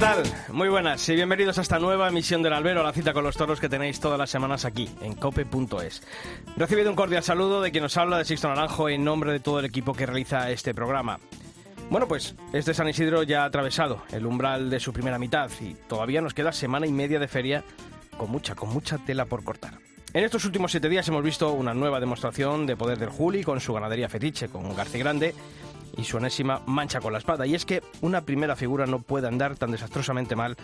Tal? Muy buenas y bienvenidos a esta nueva emisión del Albero, la cita con los toros que tenéis todas las semanas aquí, en cope.es. Recibido un cordial saludo de quien nos habla de Sixto Naranjo en nombre de todo el equipo que realiza este programa. Bueno, pues este San Isidro ya ha atravesado el umbral de su primera mitad y todavía nos queda semana y media de feria con mucha, con mucha tela por cortar. En estos últimos siete días hemos visto una nueva demostración de poder del Juli con su ganadería fetiche, con García Grande y su enésima mancha con la espada. Y es que una primera figura no puede andar tan desastrosamente mal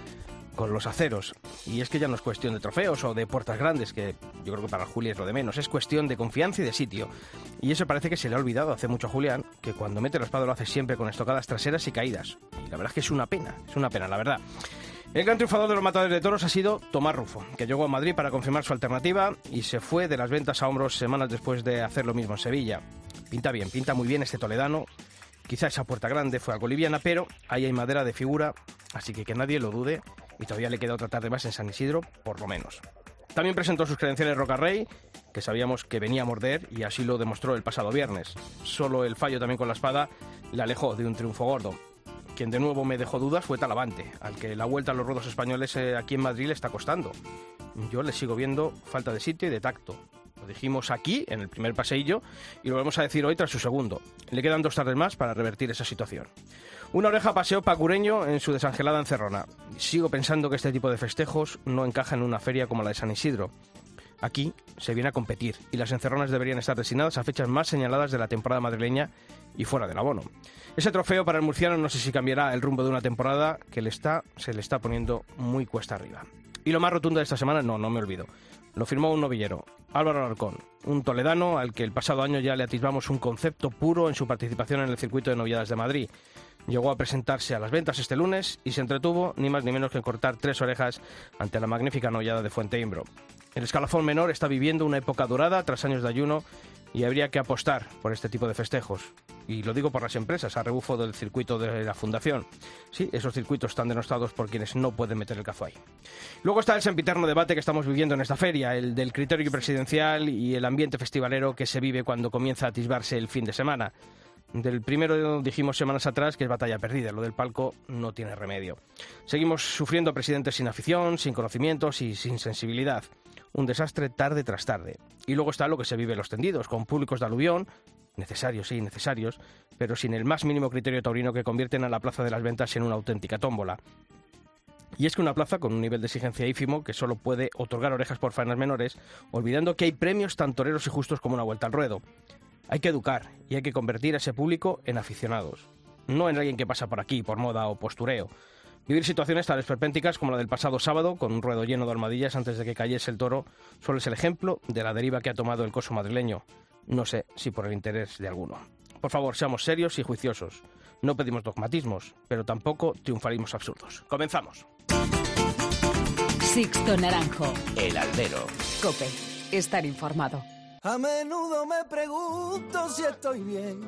con los aceros. Y es que ya no es cuestión de trofeos o de puertas grandes, que yo creo que para Juli es lo de menos, es cuestión de confianza y de sitio. Y eso parece que se le ha olvidado hace mucho a Julián, que cuando mete la espada lo hace siempre con estocadas traseras y caídas. Y la verdad es que es una pena, es una pena, la verdad. El gran triunfador de los matadores de toros ha sido Tomás Rufo, que llegó a Madrid para confirmar su alternativa y se fue de las ventas a hombros semanas después de hacer lo mismo en Sevilla. Pinta bien, pinta muy bien este toledano, Quizá esa puerta grande fue algo liviana, pero ahí hay madera de figura, así que que nadie lo dude y todavía le queda otra tarde más en San Isidro, por lo menos. También presentó sus credenciales Rocarrey, que sabíamos que venía a morder y así lo demostró el pasado viernes. Solo el fallo también con la espada le alejó de un triunfo gordo. Quien de nuevo me dejó dudas fue Talavante, al que la vuelta a los ruedos españoles eh, aquí en Madrid le está costando. Yo le sigo viendo falta de sitio y de tacto. Dijimos aquí, en el primer paseillo, y lo vamos a decir hoy tras su segundo. Le quedan dos tardes más para revertir esa situación. Una oreja paseó pacureño en su desangelada encerrona. Sigo pensando que este tipo de festejos no encaja en una feria como la de San Isidro. Aquí se viene a competir y las encerronas deberían estar destinadas a fechas más señaladas de la temporada madrileña y fuera del abono. Ese trofeo para el murciano no sé si cambiará el rumbo de una temporada que le está, se le está poniendo muy cuesta arriba. Y lo más rotundo de esta semana, no, no me olvido. Lo firmó un novillero, Álvaro Alarcón, un toledano al que el pasado año ya le atisbamos un concepto puro en su participación en el circuito de novilladas de Madrid. Llegó a presentarse a las ventas este lunes y se entretuvo ni más ni menos que cortar tres orejas ante la magnífica novillada de Fuente Imbro. El escalafón menor está viviendo una época dorada tras años de ayuno y habría que apostar por este tipo de festejos. Y lo digo por las empresas, a rebufo del circuito de la Fundación. Sí, esos circuitos están denostados por quienes no pueden meter el cazo ahí. Luego está el sempiterno debate que estamos viviendo en esta feria, el del criterio presidencial y el ambiente festivalero que se vive cuando comienza a atisbarse el fin de semana. Del primero dijimos semanas atrás que es batalla perdida, lo del palco no tiene remedio. Seguimos sufriendo presidentes sin afición, sin conocimientos y sin sensibilidad un desastre tarde tras tarde. Y luego está lo que se vive en los tendidos, con públicos de aluvión, necesarios, sí, necesarios, pero sin el más mínimo criterio taurino que convierten a la Plaza de las Ventas en una auténtica tómbola. Y es que una plaza con un nivel de exigencia ínfimo que solo puede otorgar orejas por faenas menores, olvidando que hay premios tan toreros y justos como una vuelta al ruedo. Hay que educar y hay que convertir a ese público en aficionados, no en alguien que pasa por aquí por moda o postureo. Vivir situaciones tan esperpénticas como la del pasado sábado, con un ruedo lleno de armadillas antes de que cayese el toro, solo es el ejemplo de la deriva que ha tomado el coso madrileño. No sé si por el interés de alguno. Por favor, seamos serios y juiciosos. No pedimos dogmatismos, pero tampoco triunfarismos absurdos. Comenzamos. Sixto Naranjo. El albero. Cope. Estar informado. A menudo me pregunto si estoy bien,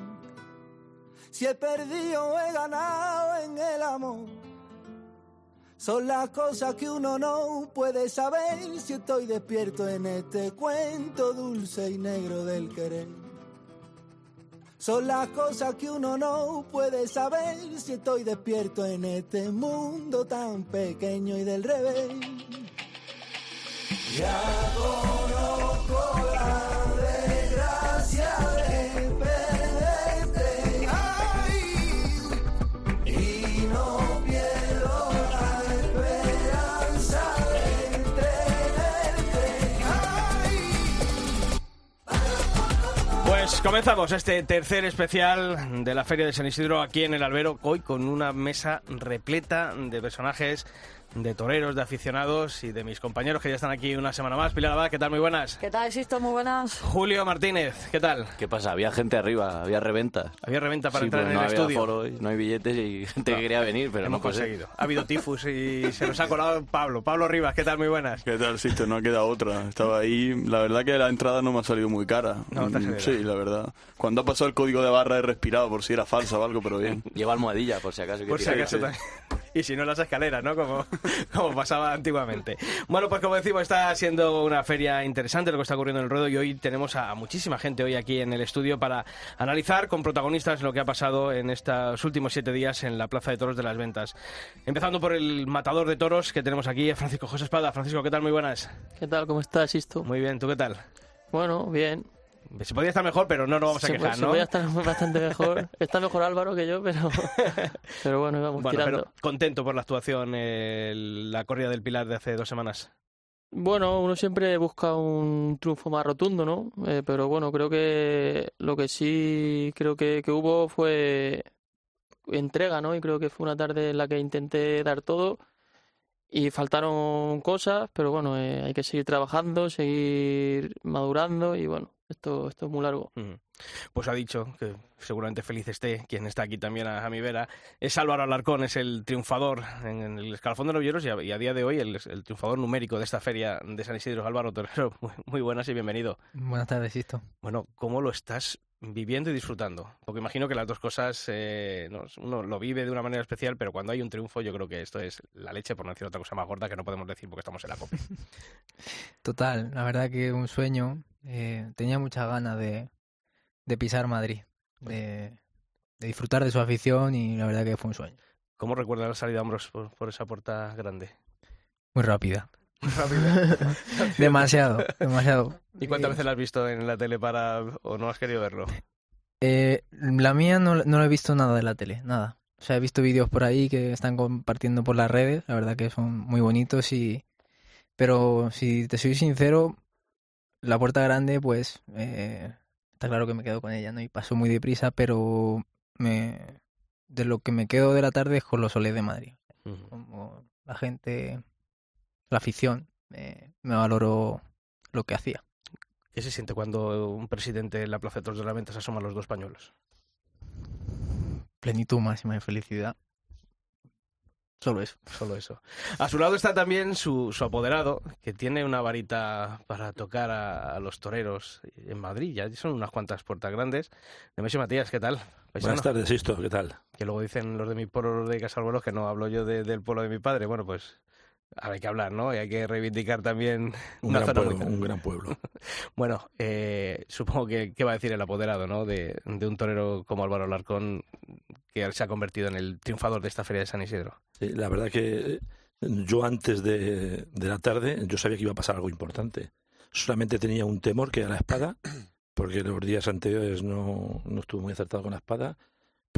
si he perdido o he ganado en el amor son las cosas que uno no puede saber si estoy despierto en este cuento dulce y negro del querer. Son las cosas que uno no puede saber si estoy despierto en este mundo tan pequeño y del revés. Ya conozco la Comenzamos este tercer especial de la Feria de San Isidro aquí en el Albero, hoy con una mesa repleta de personajes de toreros, de aficionados y de mis compañeros que ya están aquí una semana más. Pilar Abad, ¿qué tal? Muy buenas. ¿Qué tal, Sisto? Muy buenas. Julio Martínez, ¿qué tal? ¿Qué pasa? Había gente arriba, había reventas. Había reventa para Sí, entrar pero en no el había estudio. foro y no hay billetes y gente que quería venir, pero Hemos no conseguido. Ha habido tifus y se nos ha colado Pablo. Pablo Rivas, ¿qué tal? Muy buenas. ¿Qué tal, Sisto? No ha quedado otra. Estaba ahí. La verdad que la entrada no me ha salido muy cara. No, te Mm. Sí, la verdad. Cuando ha pasado el código de barra he respirado por si era falsa o algo, pero bien. Lleva almohadilla, por si acaso. Por si acaso también. Y si no, las escaleras, ¿no? Como, como pasaba antiguamente. Bueno, pues como decimos, está siendo una feria interesante lo que está ocurriendo en el ruedo y hoy tenemos a muchísima gente hoy aquí en el estudio para analizar con protagonistas lo que ha pasado en estos últimos siete días en la Plaza de Toros de las Ventas. Empezando por el matador de toros que tenemos aquí, Francisco José Espada. Francisco, ¿qué tal? Muy buenas. ¿Qué tal? ¿Cómo estás, Sisto? Muy bien, ¿tú qué tal? Bueno, bien. Se podía estar mejor, pero no nos vamos a se, quejar, se ¿no? podía estar bastante mejor. Está mejor Álvaro que yo, pero, pero bueno, íbamos Bueno, tirando. pero contento por la actuación, eh, la corrida del Pilar de hace dos semanas. Bueno, uno siempre busca un triunfo más rotundo, ¿no? Eh, pero bueno, creo que lo que sí creo que, que hubo fue entrega, ¿no? Y creo que fue una tarde en la que intenté dar todo y faltaron cosas, pero bueno, eh, hay que seguir trabajando, seguir madurando y bueno, esto, esto es muy largo. Pues ha dicho que seguramente feliz esté quien está aquí también a, a mi vera. Es Álvaro Alarcón, es el triunfador en, en el escalafón de novilleros y a, y a día de hoy el, el triunfador numérico de esta feria de San Isidro. Álvaro Torero, muy, muy buenas y bienvenido. Buenas tardes, Sisto. Bueno, ¿cómo lo estás viviendo y disfrutando? Porque imagino que las dos cosas, eh, no, uno lo vive de una manera especial, pero cuando hay un triunfo yo creo que esto es la leche, por no decir otra cosa más gorda que no podemos decir porque estamos en la copa. Total, la verdad que un sueño. eh, tenía muchas ganas de, de pisar Madrid, de, de disfrutar de su afición y la verdad que fue un sueño. ¿Cómo recuerdas la salida a hombros por, por esa puerta grande? Muy rápida. Rápido. demasiado, demasiado. ¿Y cuántas veces la has visto en la tele para o no has querido verlo? eh, la mía no, no lo he visto nada de la tele, nada. O sea, he visto vídeos por ahí que están compartiendo por las redes, la verdad que son muy bonitos y... Pero si te soy sincero, la puerta grande, pues... eh, está claro que me quedo con ella, ¿no? Y pasó muy deprisa, pero me... De lo que me quedo de la tarde es con los soles de Madrid. Como la gente, la afición, eh, me valoró lo que hacía. ¿Qué se siente cuando un presidente en la Plaza de Toros de la Venta se asoma a los dos pañuelos? Plenitud máxima de felicidad. Solo eso. Solo eso. A su lado está también su, su apoderado, que tiene una varita para tocar a, a los toreros en Madrid. Ya son unas cuantas puertas grandes. Nemesio Matías, ¿qué tal? Paisano. Buenas tardes, Sisto, ¿qué tal? Que luego dicen los de mi pueblo de Casalbuelos que no hablo yo de- del pueblo de mi padre. Bueno, pues hay que hablar, ¿no? Y hay que reivindicar también Un una gran zona pueblo, muy- un gran pueblo. Bueno, eh, supongo que qué va a decir el apoderado, ¿no? De, de un torero como Álvaro Larcón, que se ha convertido en el triunfador de esta feria de San Isidro. Sí, la verdad que eh, yo antes de, de la tarde, yo sabía que iba a pasar algo importante. Solamente tenía un temor que era la espada, porque los días anteriores no, no estuve muy acertado con la espada,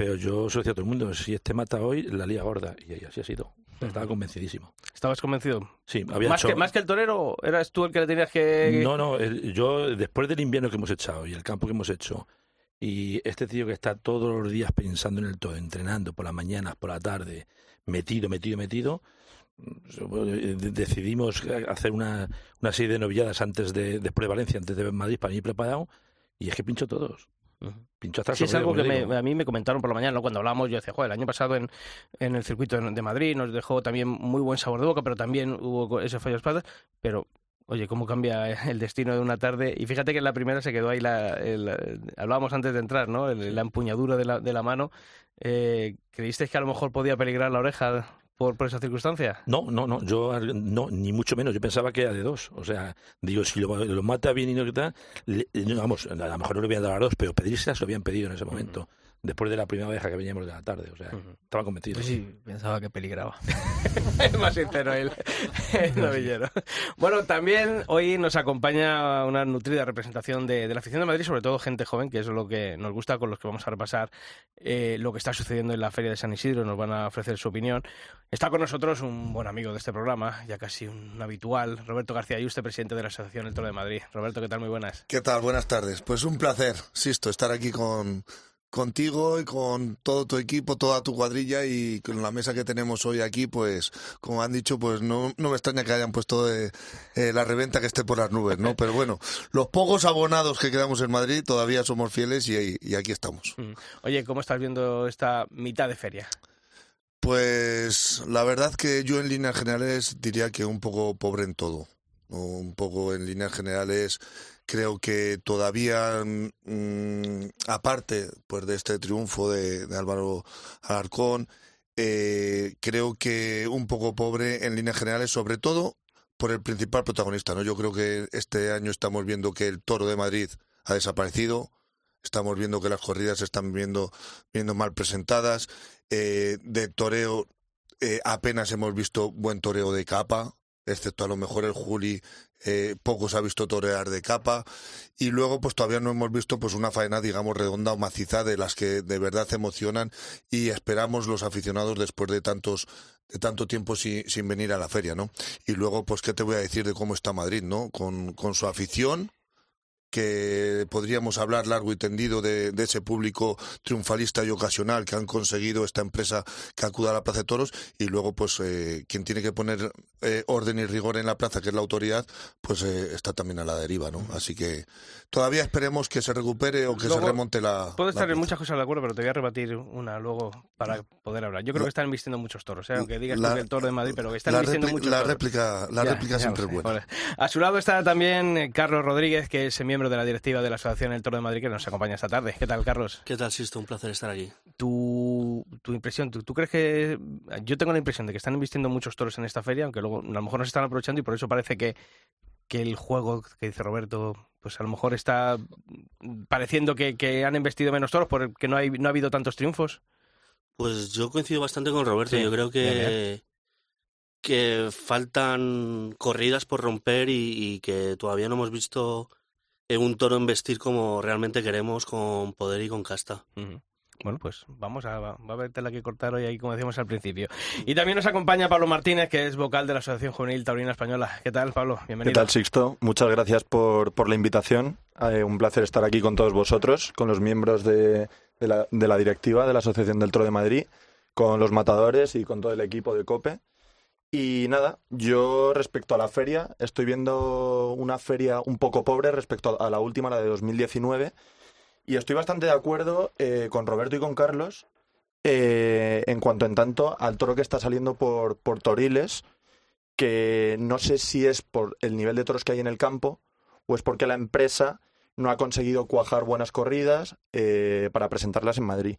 pero yo decía a todo el mundo, si este mata hoy, la lía gorda, y así ha sido. Estaba convencidísimo. ¿Estabas convencido? Sí, había Más hecho- que, más que el torero, ¿eras tú el que le tenías que...? No, no, yo después del invierno que hemos echado y el campo que hemos hecho y este tío que está todos los días pensando en el todo, entrenando por las mañanas, por la tarde, metido, metido, metido, eh, de- decidimos hacer una, una serie de novilladas antes de, después de Valencia, antes de Madrid, para ir preparado y es que pincho todos. El Sí, es algo que me- a mí me comentaron por la mañana, ¿no? cuando hablamos, yo decía, joder, el año pasado en, en el circuito de Madrid nos dejó también muy buen sabor de boca, pero también hubo ese fallo de espadas, pero oye, cómo cambia el destino de una tarde. Y fíjate que en la primera se quedó ahí, la, el- hablábamos antes de entrar, ¿no? El- la empuñadura de la, de la mano. Eh, ¿Creísteis que a lo mejor podía peligrar la oreja por, por esa circunstancia? No, no, no, yo no, ni mucho menos. Yo pensaba que era de dos. O sea, digo, si lo, mata bien y no que tal, le- vamos, a lo mejor no le dado a las dos, pero pedírselas lo habían pedido en ese momento. Después de la primera oveja que veníamos de la tarde. O sea, estaba convencido. Yo sí pensaba que peligraba. Es más sincero el, el novillero. Bueno, también hoy nos acompaña una nutrida representación de, de la afición de Madrid, sobre todo gente joven, que es lo que nos gusta, con los que vamos a repasar eh, lo que está sucediendo en la Feria de San Isidro, nos van a ofrecer su opinión. Está con nosotros un buen amigo de este programa, ya casi un habitual, Roberto García Ayuste, presidente de la Asociación El Toro de Madrid. Roberto, ¿qué tal? Muy buenas. ¿Qué tal? Buenas tardes. Pues un placer, Sisto, estar aquí con, contigo y con todo tu equipo, toda tu cuadrilla y con la mesa que tenemos hoy aquí, pues como han dicho, pues no, no me extraña que hayan puesto de, eh, la reventa que esté por las nubes, ¿no? Pero bueno, los pocos abonados que quedamos en Madrid todavía somos fieles y, y aquí estamos. Mm. Oye, ¿cómo estás viendo esta mitad de feria? Pues la verdad que yo en líneas generales diría que un poco pobre en todo. Un poco en líneas generales creo que todavía, mm, aparte pues de este triunfo de, Álvaro Alarcón, eh, creo que un poco pobre en líneas generales, sobre todo por el principal protagonista. ¿no? Yo creo que este año estamos viendo que el toro de Madrid ha desaparecido, estamos viendo que las corridas se están viendo, viendo mal presentadas, eh, de toreo eh, apenas hemos visto buen toreo de capa, excepto a lo mejor el Juli, eh, poco se ha visto torear de capa y luego pues todavía no hemos visto pues una faena digamos redonda o maciza de las que de verdad emocionan y esperamos los aficionados después de tantos de tanto tiempo sin, sin venir a la feria, ¿no? Y luego pues qué te voy a decir de cómo está Madrid, ¿no? Con, con su afición, que podríamos hablar largo y tendido de, ese público triunfalista y ocasional que han conseguido esta empresa que acuda a la Plaza de Toros. Y luego pues eh, quien tiene que poner eh, orden y rigor en la plaza que es la autoridad pues eh, está también a la deriva no así que todavía esperemos que se recupere o que se remonte la puedo estar en muchas cosas de acuerdo pero te voy a rebatir una luego para poder hablar. Yo creo que están vistiendo muchos toros aunque digas que el toro de Madrid pero que están vistiendo muchos la toros. réplica la réplica siempre es buena. A su lado está también Carlos Rodríguez que es miembro de la directiva de la Asociación El Toro de Madrid que nos acompaña esta tarde. ¿Qué tal, Carlos? ¿Qué tal, Sisto? Un placer estar aquí. Tu, tu impresión, ¿tú, crees que...? Yo tengo la impresión de que están invirtiendo muchos toros en esta feria, aunque luego a lo mejor no se están aprovechando y por eso parece que, que el juego que dice Roberto, pues a lo mejor está pareciendo que, que han investido menos toros porque no, hay, no ha habido tantos triunfos. Pues yo coincido bastante con Roberto. Yo creo que, que faltan corridas por romper y, que todavía no hemos visto un toro vestir como realmente queremos, con poder y con casta. Bueno, pues vamos a, va a haber tela que cortar hoy ahí, como decíamos al principio. Y también nos acompaña Pablo Martínez, que es vocal de la Asociación Juvenil Taurina Española. ¿Qué tal, Pablo? Bienvenido. ¿Qué tal, Sixto? Muchas gracias por, por la invitación. Eh, un placer estar aquí con todos vosotros, con los miembros de, de, la, de la directiva de la Asociación del Toro de Madrid, con los matadores y con todo el equipo de COPE. Y nada, yo respecto a la feria, estoy viendo una feria un poco pobre respecto a la última, la de 2019, y estoy bastante de acuerdo eh, con Roberto y con Carlos eh, en cuanto en tanto al toro que está saliendo por, por Toriles, que no sé si es por el nivel de toros que hay en el campo o es porque la empresa no ha conseguido cuajar buenas corridas eh, para presentarlas en Madrid.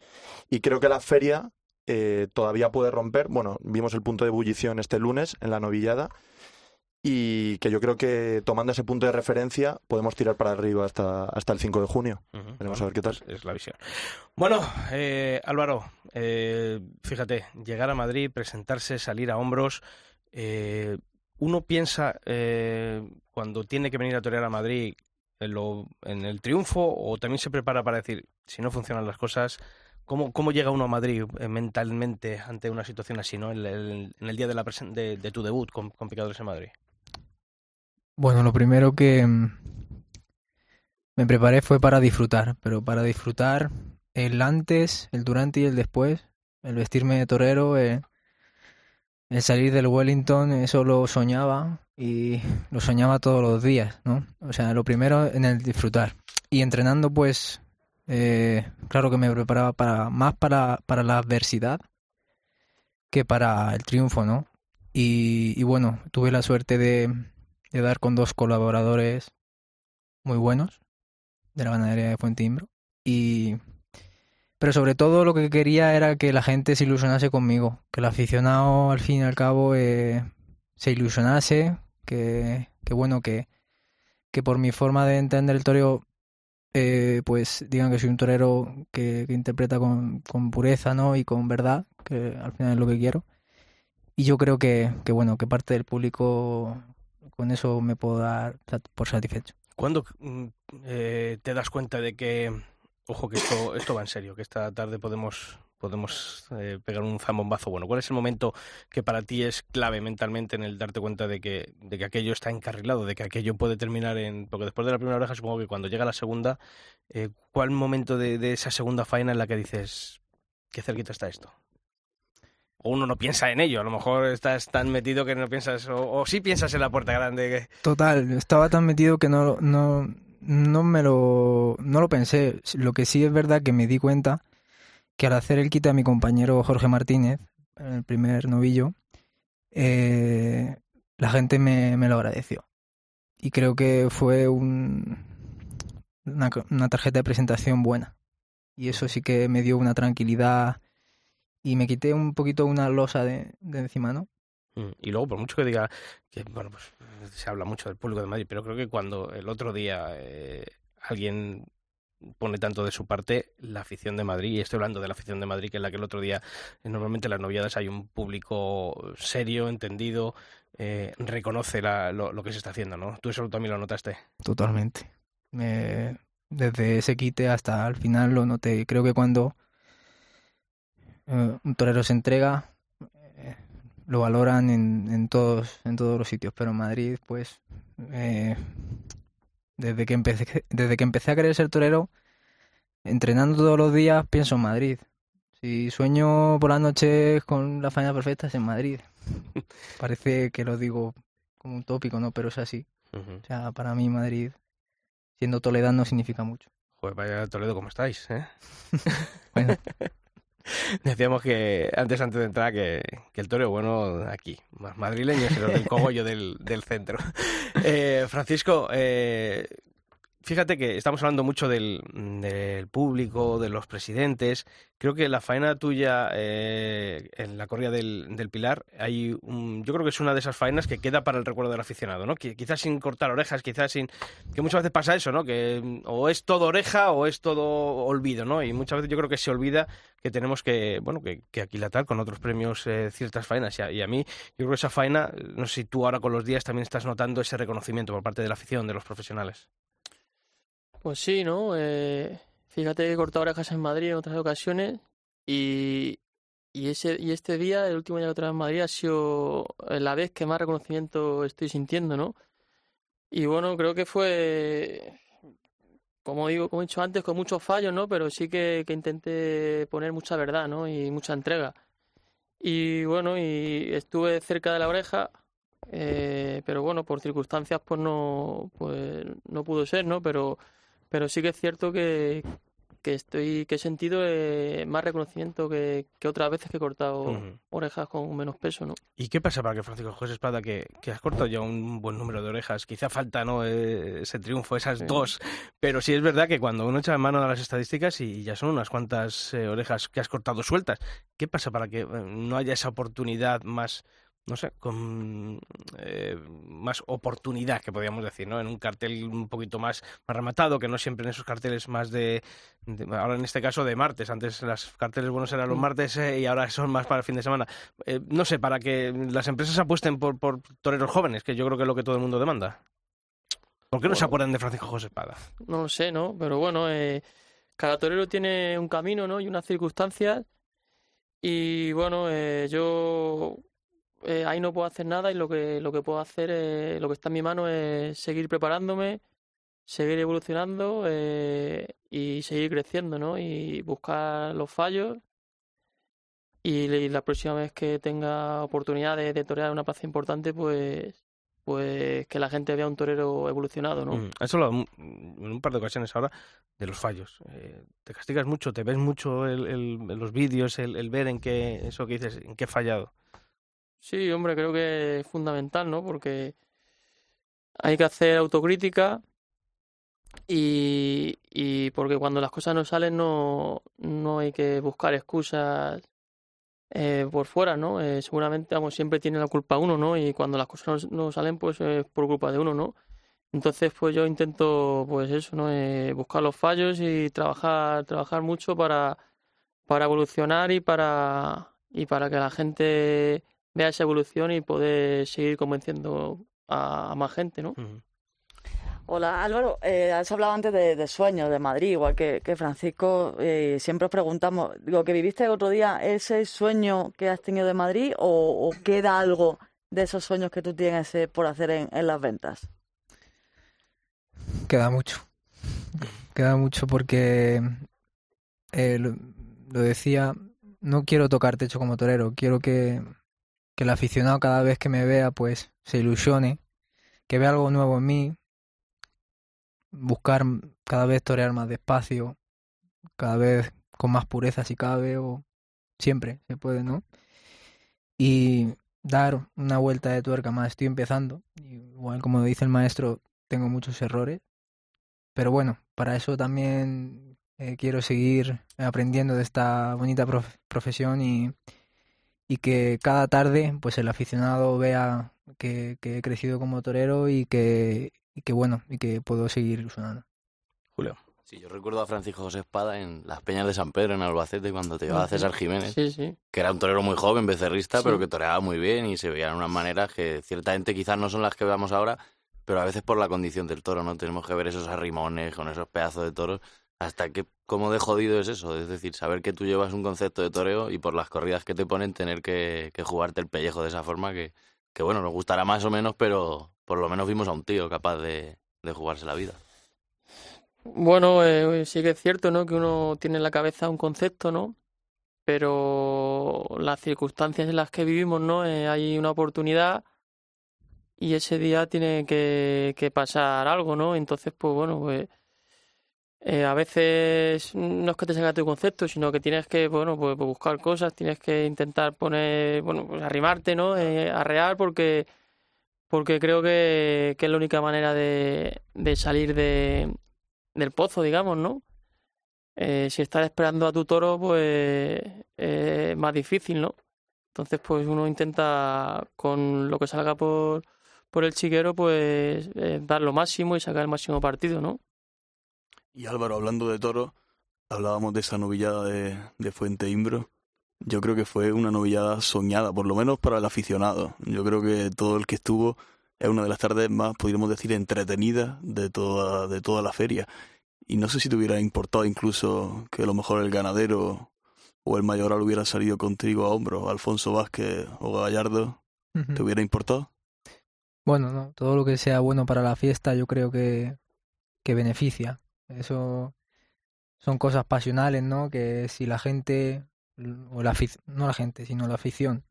Y creo que la feria eh, todavía puede romper. Bueno, vimos el punto de ebullición este lunes en la novillada y que yo creo que tomando ese punto de referencia podemos tirar para arriba hasta, hasta el 5 de junio. Veremos a ver qué tal. Pues es la visión. Bueno, eh, Álvaro, eh, fíjate, llegar a Madrid, presentarse, salir a hombros. uno piensa cuando tiene que venir a torear a Madrid en, lo, en el triunfo o también se prepara para decir, si no funcionan las cosas, ¿Cómo, ¿Cómo, llega uno a Madrid eh, mentalmente ante una situación así, ¿no? En el, día de, la de, tu debut con, con, Picadores en Madrid. Bueno, lo primero que mm, me preparé fue para disfrutar, pero para disfrutar el antes, el durante y el después, el vestirme de torero, eh, el salir del Wellington, eso lo soñaba y lo soñaba todos los días, ¿no? O sea, lo primero en el disfrutar. Y entrenando pues eh, claro que me preparaba para más para, para la adversidad que para el triunfo, ¿no? Y, bueno, tuve la suerte de, dar con dos colaboradores muy buenos de la ganadería de Fuentimbro. Y, pero sobre todo lo que quería era que la gente se ilusionase conmigo, que el aficionado al fin y al cabo eh, se ilusionase, que, que bueno, que, que por mi forma de entender el toreo eh, pues digan que soy un torero que, interpreta con, pureza ¿no? y con verdad, que al final es lo que quiero. Y yo creo que, que bueno, que parte del público con eso me puedo dar por satisfecho. ¿Cuándo mm, eh, te das cuenta de que, ojo, que esto, esto va en serio, que esta tarde podemos, podemos eh, pegar un zambombazo bueno. ¿Cuál es el momento que para ti es clave mentalmente en el darte cuenta de que, de que aquello está encarrilado, de que aquello puede terminar en... Porque después de la primera oreja supongo que cuando llega la segunda, eh, ¿cuál momento de, de esa segunda faena en la que dices, qué cerquita está esto? O uno no piensa en ello, a lo mejor estás tan metido que no piensas, o, o sí piensas en la puerta grande. Que... Total, estaba tan metido que no, no, no me lo, no lo pensé. Lo que sí es verdad que me di cuenta que al hacer el quite a mi compañero Jorge Martínez, en el primer novillo, eh, la gente me, me, lo agradeció. Y creo que fue un, una, tarjeta de presentación buena. Y eso sí que me dio una tranquilidad y me quité un poquito una losa de, de encima, ¿no? Mm, Y luego, por mucho que diga que, bueno, pues se habla mucho del público de Madrid, pero creo que cuando el otro día eh, alguien pone tanto de su parte la afición de Madrid, y estoy hablando de la afición de Madrid, que es la que el otro día, eh, normalmente en las noviadas hay un público serio, entendido, eh, reconoce lo, que se está haciendo, ¿no? ¿Tú eso también lo notaste? Totalmente. Me, desde ese quite hasta el final lo noté. Creo que cuando eh, un torero se entrega, eh, lo valoran en, todos, en todos los sitios, pero en Madrid, pues, eh, desde, que empecé, desde que empecé a querer ser torero, entrenando todos los días, pienso en Madrid. Si sueño por las noches con la faena perfecta es en Madrid. Parece que lo digo como un tópico, ¿no? Pero es así. Uh -huh. O sea, para mí Madrid, siendo toledano, significa mucho. Joder, vaya Toledo, ¿cómo estáis? Eh? bueno. Decíamos que antes, antes de entrar, que, que el toro bueno aquí, más madrileño, pero del cogollo del, del centro. Eh, Francisco, eh, fíjate que estamos hablando mucho del, del, público, de los presidentes. Creo que la faena tuya eh, en la corrida del, Pilar, hay un, yo creo que es una de esas faenas que queda para el recuerdo del aficionado, ¿no? Quizás sin cortar orejas, quizás sin... Que muchas veces pasa eso, ¿no? Que o es todo oreja o es todo olvido, ¿no? Y muchas veces yo creo que se olvida que tenemos que, bueno, que, que aquilatar con otros premios eh, ciertas faenas. Y a, y a, mí, yo creo que esa faena, no sé si tú ahora con los días también estás notando ese reconocimiento por parte de la afición, de los profesionales. Pues sí, ¿no? Eh, fíjate que he cortado orejas en Madrid en otras ocasiones y, y, ese, y este día, el último día que he en Madrid, ha sido la vez que más reconocimiento estoy sintiendo, ¿no? Y bueno, creo que fue, como digo, como he dicho antes, con muchos fallos, ¿no? Pero sí que, que intenté poner mucha verdad, ¿no? Y mucha entrega. Y bueno, y estuve cerca de la oreja, eh, pero bueno, por circunstancias pues no, pues no pudo ser, ¿no? Pero pero sí que es cierto que, que estoy que he sentido eh, más reconocimiento que, que, otras veces que he cortado uh -huh. orejas con menos peso, ¿no? ¿Y qué pasa para que Francisco José Espada, que, que has cortado ya un buen número de orejas, quizá falta no eh, ese triunfo, esas sí. dos, pero sí es verdad que cuando uno echa mano a las estadísticas y ya son unas cuantas eh, orejas que has cortado sueltas, ¿qué pasa para que no haya esa oportunidad más no sé, con eh, más oportunidad, que podríamos decir, ¿no? En un cartel un poquito más, más rematado, que no siempre en esos carteles más de, de ahora en este caso de martes, antes los carteles buenos eran los martes eh, y ahora son más para el fin de semana. Eh, no sé, para que las empresas apuesten por, por toreros jóvenes, que yo creo que es lo que todo el mundo demanda. ¿Por qué no bueno, se acuerdan de Francisco José Espada? No lo sé, ¿no? Pero bueno, eh, cada torero tiene un camino, ¿no? Y unas circunstancias. Y bueno, eh, yo eh, ahí no puedo hacer nada y lo que, lo que puedo hacer, eh, lo que está en mi mano es seguir preparándome, seguir evolucionando eh, y seguir creciendo, ¿no? Y buscar los fallos. Y, y, la próxima vez que tenga oportunidad de, de torear una plaza importante, pues pues que la gente vea un torero evolucionado, ¿no? Mm, eso lo, en un par de ocasiones ahora de los fallos. Eh, te castigas mucho, te ves mucho el, el, los vídeos, el, el, ver en qué eso que dices, en qué he fallado. Sí, hombre, creo que es fundamental, ¿no? Porque hay que hacer autocrítica y, y porque cuando las cosas no salen no, no hay que buscar excusas eh, por fuera, ¿no? Eh, seguramente, vamos, siempre tiene la culpa uno, ¿no? Y cuando las cosas no, salen, pues es por culpa de uno, ¿no? Entonces, pues yo intento, pues eso, ¿no? Eh, buscar los fallos y trabajar, trabajar mucho para, para evolucionar y para, y para que la gente vea esa evolución y poder seguir convenciendo a, a más gente, ¿no? Uh -huh. Hola Álvaro, eh, has hablado antes de, de sueños de Madrid, igual que, que Francisco. eh, siempre os preguntamos, digo, ¿que viviste el otro día ese sueño que has tenido de Madrid o, o queda algo de esos sueños que tú tienes eh, por hacer en, en las ventas? Queda mucho. Queda mucho porque, eh, lo, lo decía, no quiero tocar techo como torero, quiero que, que el aficionado cada vez que me vea pues se ilusione, que vea algo nuevo en mí, buscar cada vez torear más despacio, cada vez con más pureza si cabe o siempre se puede, ¿no? Y dar una vuelta de tuerca más, estoy empezando, igual como dice el maestro, tengo muchos errores, pero bueno, para eso también eh, quiero seguir aprendiendo de esta bonita prof- profesión y, y que cada tarde pues el aficionado vea que, que he crecido como torero y que, y que bueno, y que puedo seguir ilusionando. Julio. Sí, yo recuerdo a Francisco José Espada en las Peñas de San Pedro, en Albacete, cuando te llevaba César Jiménez, Sí, sí. que era un torero muy joven, becerrista, Sí. pero que toreaba muy bien y se veían unas maneras que ciertamente quizás no son las que veamos ahora, pero a veces por la condición del toro, ¿no? Tenemos que ver esos arrimones con esos pedazos de toros, hasta que, cómo de jodido es eso, es decir, saber que tú llevas un concepto de toreo y por las corridas que te ponen tener que, jugarte el pellejo de esa forma que, que, bueno, nos gustará más o menos, pero por lo menos vimos a un tío capaz de, de jugarse la vida. Bueno, eh, sí que es cierto, ¿no? Que uno tiene en la cabeza un concepto, ¿no? Pero las circunstancias en las que vivimos, ¿no? Eh, hay una oportunidad y ese día tiene que, que pasar algo, ¿no? Entonces, pues bueno, pues eh, a veces no es que te salga tu concepto, sino que tienes que, bueno, pues buscar cosas, tienes que intentar poner, bueno, pues arrimarte, ¿no? Eh, arrear porque porque creo que, que es la única manera de, de salir de, del pozo, digamos, ¿no? Eh, si estás esperando a tu toro, pues es más difícil, ¿no? Entonces, pues uno intenta con lo que salga por, por el chiquero, pues dar lo máximo y sacar el máximo partido, ¿no? Y Álvaro, hablando de toro, hablábamos de esa novillada de, de Fuente Imbro. Yo creo que fue una novillada soñada, por lo menos para el aficionado. Yo creo que todo el que estuvo es una de las tardes más, podríamos decir, entretenidas de toda, de toda la feria. Y no sé si te hubiera importado incluso que a lo mejor el ganadero o el mayoral hubiera salido contigo a hombros, Alfonso Vázquez o Gallardo. ¿Te hubiera importado? Bueno, no, todo lo que sea bueno para la fiesta yo creo que, que beneficia. Eso son cosas pasionales, ¿no? Que si la gente, o la no la gente, sino la afición,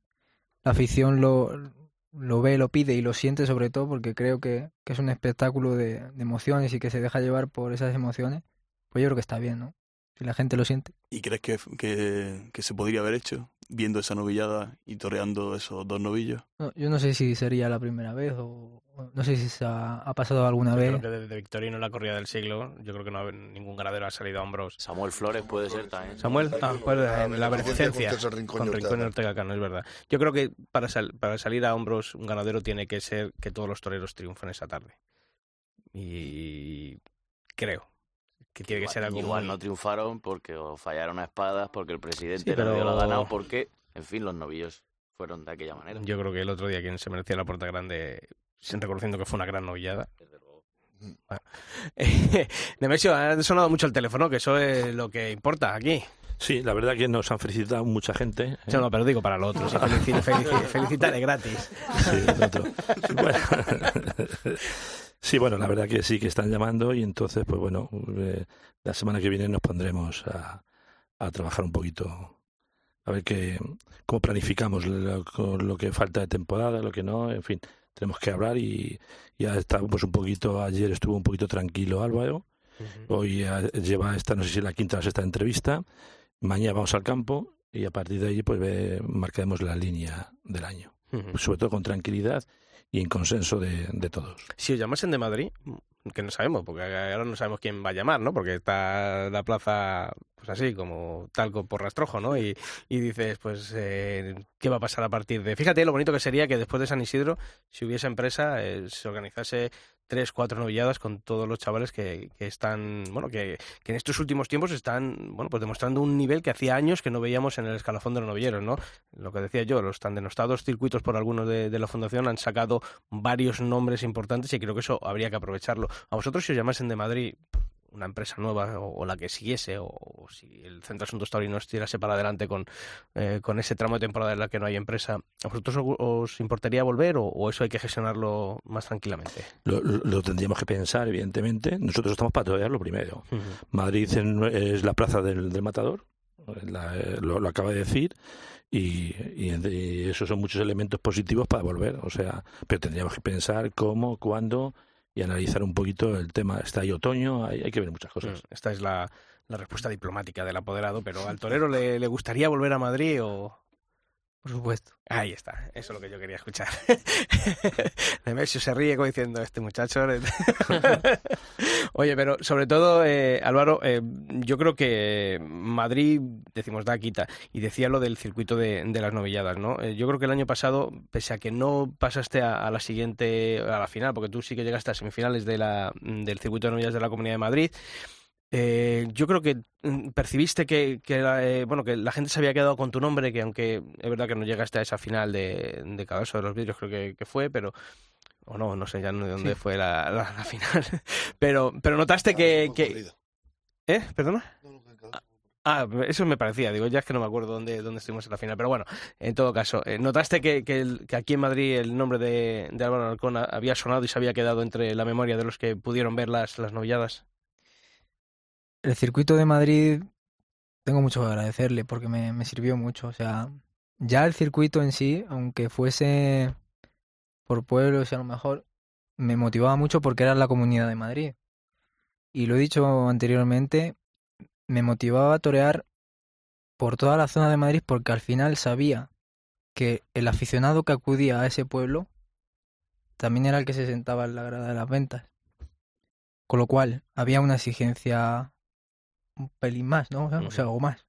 la afición lo, lo ve, lo pide y lo siente sobre todo porque creo que, que es un espectáculo de, de emociones y que se deja llevar por esas emociones, pues yo creo que está bien, ¿no? Si la gente lo siente. ¿Y crees que, que, que se podría haber hecho viendo esa novillada y toreando esos dos novillos? No, yo no sé si sería la primera vez o no sé si se ha, ha pasado alguna Yo vez. creo que desde Victorino en la corrida del siglo, yo creo que no ha- ningún ganadero ha salido a hombros. Samuel Flores puede ser también. Samuel, ah, pues en la beneficencia con Rincón y con Rincón y Ortega Cano, es verdad. Yo creo que para, sal- para salir a hombros un ganadero tiene que ser que todos los toreros triunfen esa tarde. Y creo que tiene que ser algo Igual muy- no triunfaron porque o fallaron a espadas, porque el presidente Sí, no pero- dio la ganado, porque, en fin, los novillos fueron de aquella manera. Yo creo que el otro día quien se merecía la puerta grande, sin reconociendo que fue una gran novillada. Bueno. Nemesio, ha sonado mucho el teléfono, que eso es lo que importa aquí. Sí, la verdad que nos han felicitado mucha gente. ¿eh? No, no, pero digo para lo otro. sí, felici- felici- felicitaré gratis. Sí, el otro. Bueno. Sí, bueno, la verdad que sí que están llamando y entonces, pues bueno, eh, la semana que viene nos pondremos a, a trabajar un poquito, a ver qué, cómo planificamos lo, lo que falta de temporada, lo que no, en fin, tenemos que hablar y ya estábamos un poquito, ayer estuvo un poquito tranquilo Álvaro, hoy eh, lleva esta, no sé si la quinta o sexta entrevista, mañana vamos al campo y a partir de ahí pues ve- marcaremos la línea del año, sobre todo con tranquilidad y en consenso de, de todos. Si os llamasen de Madrid, que no sabemos, porque ahora no sabemos quién va a llamar, ¿no? Porque está la plaza, pues así, como talco por rastrojo, ¿no? Y, y dices, pues, eh, ¿qué va a pasar a partir de...? Fíjate lo bonito que sería que después de San Isidro, si hubiese empresa, eh, se organizase tres, cuatro novilladas con todos los chavales que, que están, bueno, que, que, en estos últimos tiempos están, bueno, pues demostrando un nivel que hacía años que no veíamos en el escalafón de los novilleros, ¿no? Lo que decía yo, los tan denostados circuitos por algunos de, de la fundación han sacado varios nombres importantes y creo que eso habría que aprovecharlo. A vosotros si os llamasen de Madrid, una empresa nueva o, o, la que siguiese o, o, si el Centro Asuntos Taurinos tirase para adelante con, eh, con ese tramo de temporada en la que no hay empresa, ¿a vosotros os, os importaría volver o, o, eso hay que gestionarlo más tranquilamente? Lo, lo, tendríamos que pensar, evidentemente. Nosotros estamos para todavía lo primero. Uh -huh. Madrid es la plaza del, del matador, la, lo, lo, acaba de decir. Y, y, y, esos son muchos elementos positivos para volver. O sea, pero tendríamos que pensar cómo, cuándo y analizar un poquito el tema. Está ahí otoño, hay, hay que ver muchas cosas. Esta es la, la, respuesta diplomática del apoderado, pero ¿al torero le, le gustaría volver a Madrid o...? Por supuesto. Ahí está, eso es lo que yo quería escuchar. Nemesio se ríe como diciendo, este muchacho... Oye, pero sobre todo, eh, Álvaro, eh, yo creo que Madrid, decimos da quita, y decía lo del circuito de, de las novilladas, ¿no? Eh, yo creo que el año pasado, pese a que no pasaste a, la siguiente, a la final, porque tú sí que llegaste a semifinales del circuito de novilladas de la Comunidad de Madrid, eh, yo creo que mm, percibiste que, que, eh, bueno, que la gente se había quedado con tu nombre, que aunque es verdad que no llegaste a esa final de, de Cabezo de los Vidrios, creo que, que, fue, pero... O no, no sé ya de dónde sí. fue la, la, la, final. pero, pero notaste que... que... ¿Eh? ¿Perdona? Ah, eso me parecía, digo, ya es que no me acuerdo dónde, dónde estuvimos en la final, pero bueno, en todo caso, eh, ¿notaste que, que, el, que, aquí en Madrid el nombre de, de Álvaro Alcón había sonado y se había quedado entre la memoria de los que pudieron ver las, las novilladas? El circuito de Madrid tengo mucho que agradecerle porque me, me, sirvió mucho. O sea, ya el circuito en sí, aunque fuese por pueblos y a lo mejor, me motivaba mucho porque era la comunidad de Madrid. Y lo he dicho anteriormente, me motivaba a torear por toda la zona de Madrid porque al final sabía que el aficionado que acudía a ese pueblo también era el que se sentaba en la grada de las ventas. Con lo cual, había una exigencia un pelín más, ¿no? O sea, uh -huh. o sea algo más.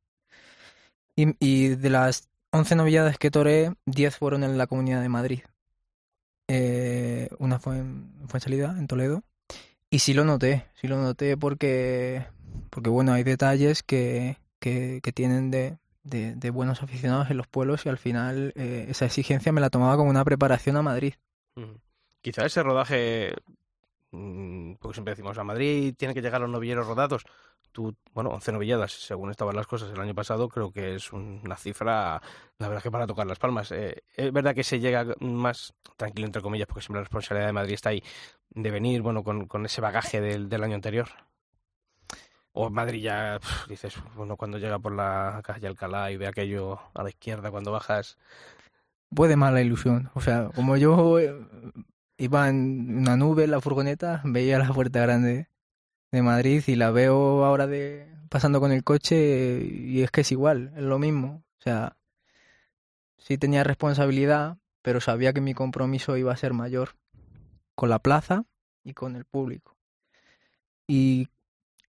Y, y, de las 11 novilladas que toré, 10 fueron en la Comunidad de Madrid. Eh, una fue en, fue en salida, en Toledo. Y sí lo noté, sí lo noté porque, porque bueno, hay detalles que, que, que tienen de, de, de, buenos aficionados en los pueblos y al final eh, esa exigencia me la tomaba como una preparación a Madrid. Quizá ese rodaje, mm, porque siempre decimos a Madrid tienen que llegar los novilleros rodados, tú, bueno, 11 novilladas, según estaban las cosas el año pasado, creo que es una cifra, la verdad que para tocar las palmas. Eh, es verdad que se llega más tranquilo, entre comillas, porque siempre la responsabilidad de Madrid está ahí, de venir, bueno, con, con ese bagaje del, del, año anterior. O Madrid ya, dices, bueno, cuando llega por la calle Alcalá y ve aquello a la izquierda cuando bajas... Puede más la ilusión. O sea, como yo eh, iba en una nube en la furgoneta, veía la puerta grande de Madrid y la veo ahora de pasando con el coche y es que es igual, es lo mismo. O sea, sí tenía responsabilidad, pero sabía que mi compromiso iba a ser mayor con la plaza y con el público. Y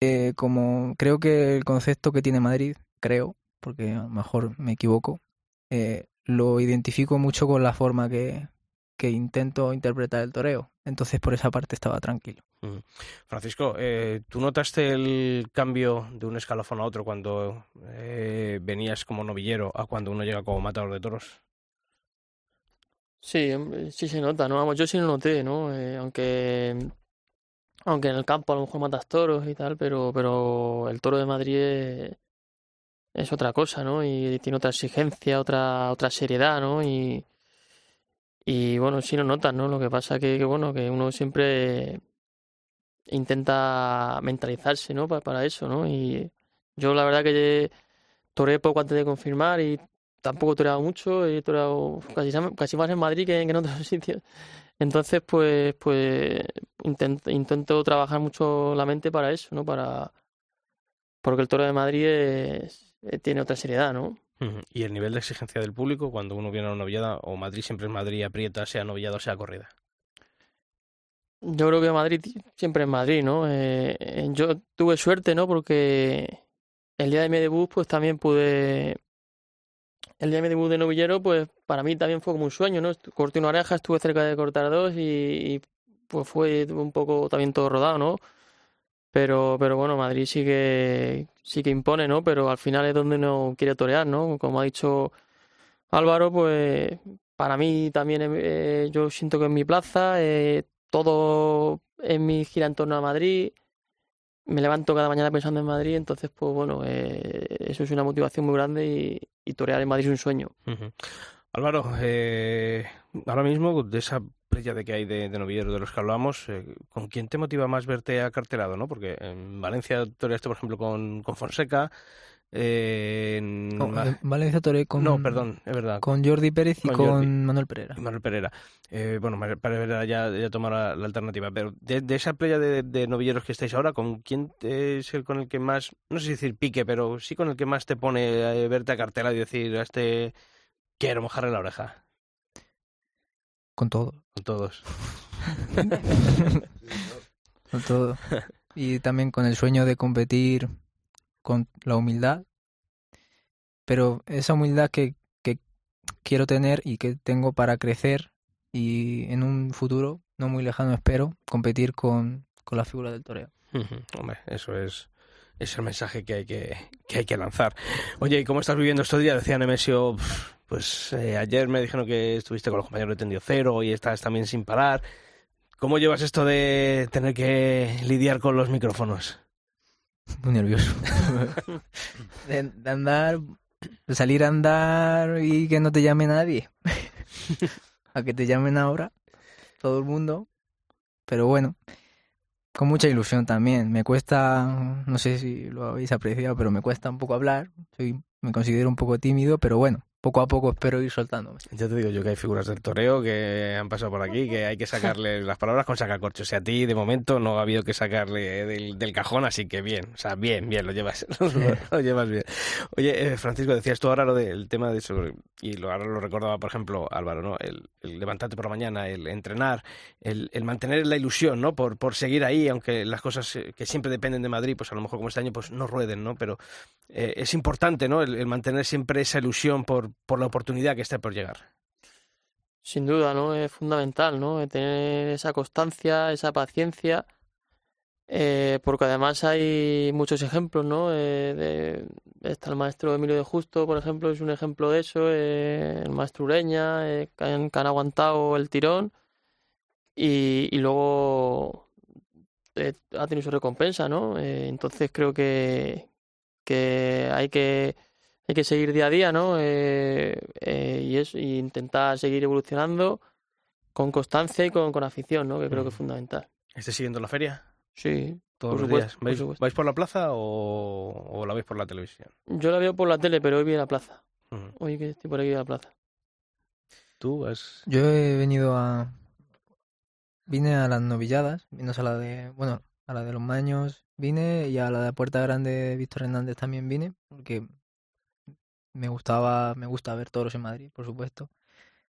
eh, como creo que el concepto que tiene Madrid, creo, porque a lo mejor me equivoco, eh, lo identifico mucho con la forma que, que intento interpretar el toreo. Entonces por esa parte estaba tranquilo. Mm. Francisco, eh, ¿tú notaste el cambio de un escalafón a otro cuando eh, venías como novillero a cuando uno llega como matador de toros? Sí, sí se nota, ¿no? Vamos, yo sí lo noté, ¿no? Eh, aunque aunque en el campo a lo mejor matas toros y tal, pero pero el toro de Madrid es, es otra cosa, ¿no? Y tiene otra exigencia, otra otra seriedad, ¿no? Y y bueno, sí lo notas, ¿no? Lo que pasa que, que bueno, que uno siempre intenta mentalizarse, ¿no? Para, para, eso, ¿no? Y yo la verdad que toré poco antes de confirmar y tampoco he toreado mucho, he toreado casi, casi más en Madrid que, que en otros sitios. Entonces, pues, pues intento, intento trabajar mucho la mente para eso, ¿no? Para porque el toro de Madrid es, tiene otra seriedad, ¿no? ¿Y el nivel de exigencia del público cuando uno viene a una novillada o Madrid siempre es Madrid aprieta, sea novillada o sea corrida? Yo creo que Madrid siempre es Madrid, ¿no? Eh, yo tuve suerte, ¿no? Porque el día de mi debut, pues también pude. El día de mi debut de novillero, pues para mí también fue como un sueño, ¿no? Corté una oreja, estuve cerca de cortar dos y, y pues fue un poco también todo rodado, ¿no? Pero, pero bueno, Madrid sí que, sí que impone, ¿no? Pero al final es donde no quiere torear, ¿no? Como ha dicho Álvaro, pues para mí también eh, yo siento que en mi plaza eh, todo en mi gira en torno a Madrid. Me levanto cada mañana pensando en Madrid, entonces, pues bueno, eh, eso es una motivación muy grande y, torear en Madrid es un sueño. Álvaro, eh, ahora mismo, de esa de que hay de, de novilleros de los que hablamos, eh, ¿con quién te motiva más verte acartelado? ¿no? Porque en Valencia toreaste, por ejemplo, con, con Fonseca. eh, en Valencia Toré con, No, perdón, es verdad. con Jordi Pérez y Con con, Jordi. Manuel Pereira. Manuel Pereira. Eh, bueno, Pereira ya, ya tomará la alternativa. Pero de, de esa playa de, de novilleros que estáis ahora, ¿con quién es el con el que más, no sé si decir pique, pero sí con el que más te pone eh, verte acartelado y decir, a este quiero mojarle la oreja? Con todo. Con todos. con todo. Y también con el sueño de competir con la humildad. Pero esa humildad que, que quiero tener y que tengo para crecer y en un futuro, no muy lejano espero, competir con, con la figura del toreo. Hombre, eso es, es el mensaje que hay que, que hay que lanzar. Oye, ¿y cómo estás viviendo estos días? Decía Nemesio, pues eh, ayer me dijeron que estuviste con los compañeros de Tendio Cero y estás también sin parar. ¿Cómo llevas esto de tener que lidiar con los micrófonos? Muy nervioso. de, de andar, de salir a andar y que no te llame nadie. a que te llamen ahora, todo el mundo. Pero bueno, con mucha ilusión también. Me cuesta, no sé si lo habéis apreciado, pero me cuesta un poco hablar. Soy, me considero un poco tímido, pero bueno, poco a poco espero ir soltándome. Ya te digo yo que hay figuras del toreo que han pasado por aquí, que hay que sacarle las palabras con sacacorchos. Y a ti, de momento, no ha habido que sacarle del, cajón, así que bien. O sea, bien, bien, lo llevas, lo, llevas bien. Oye, eh, Francisco, decías tú ahora lo del tema de eso, y lo, ahora lo recordaba, por ejemplo, Álvaro, ¿no? El, levantarte por la mañana, el entrenar, el, mantener la ilusión, ¿no? Por, por seguir ahí, aunque las cosas eh, que siempre dependen de Madrid, pues a lo mejor como este año, pues no rueden, ¿no? Pero eh, es importante, ¿no? El mantener siempre esa ilusión por, por la oportunidad que está por llegar. Sin duda, ¿no? Es fundamental, ¿no? Eh, Tener esa constancia, esa paciencia, eh, porque además hay muchos ejemplos, ¿no? Eh, está el maestro Emilio de Justo, por ejemplo, es un ejemplo de eso, eh, el maestro Ureña, que, han, aguantado el tirón y, y luego ha tenido su recompensa, ¿no? Entonces creo que, que hay que hay que seguir día a día, ¿no? Eh, eh, y eso, y intentar seguir evolucionando con constancia y con, con afición, ¿no? Que creo que es fundamental. ¿Estáis siguiendo la feria? Sí, Todos por los supuesto, días. ¿Vais, por la plaza o, o la veis por la televisión? Yo la veo por la tele, pero hoy vi a la plaza. Ujú. Hoy que estoy por aquí a la plaza. ¿Tú has...? Yo he venido a. Vine a las novilladas, vine a la de. Bueno, a la de los Maños vine y a la de Puerta Grande de Víctor Hernández también vine, porque me gustaba, me gusta ver toros en Madrid, por supuesto.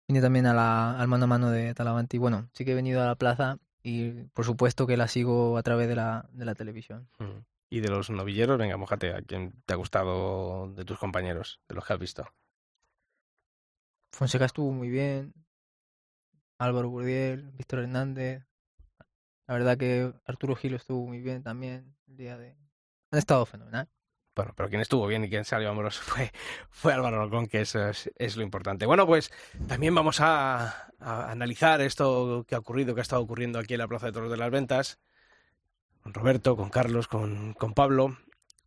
Vine también a la, al mano a mano de Talavante y bueno, sí que he venido a la plaza y por supuesto que la sigo a través de la, de la televisión. Ujú. Y de los novilleros, venga, mojate, ¿a quién te ha gustado de tus compañeros, de los que has visto? Fonseca estuvo muy bien, Álvaro Burdiel, Víctor Hernández. La verdad que Arturo Gil estuvo muy bien también el día de... Han estado fenomenal. Bueno, pero quien estuvo bien y quien salió amoroso fue, fue Álvaro Locón, que eso es, es lo importante. Bueno, pues también vamos a, a analizar esto que ha ocurrido, que ha estado ocurriendo aquí en la Plaza de Toros de las Ventas, con Roberto, con Carlos, con, con Pablo.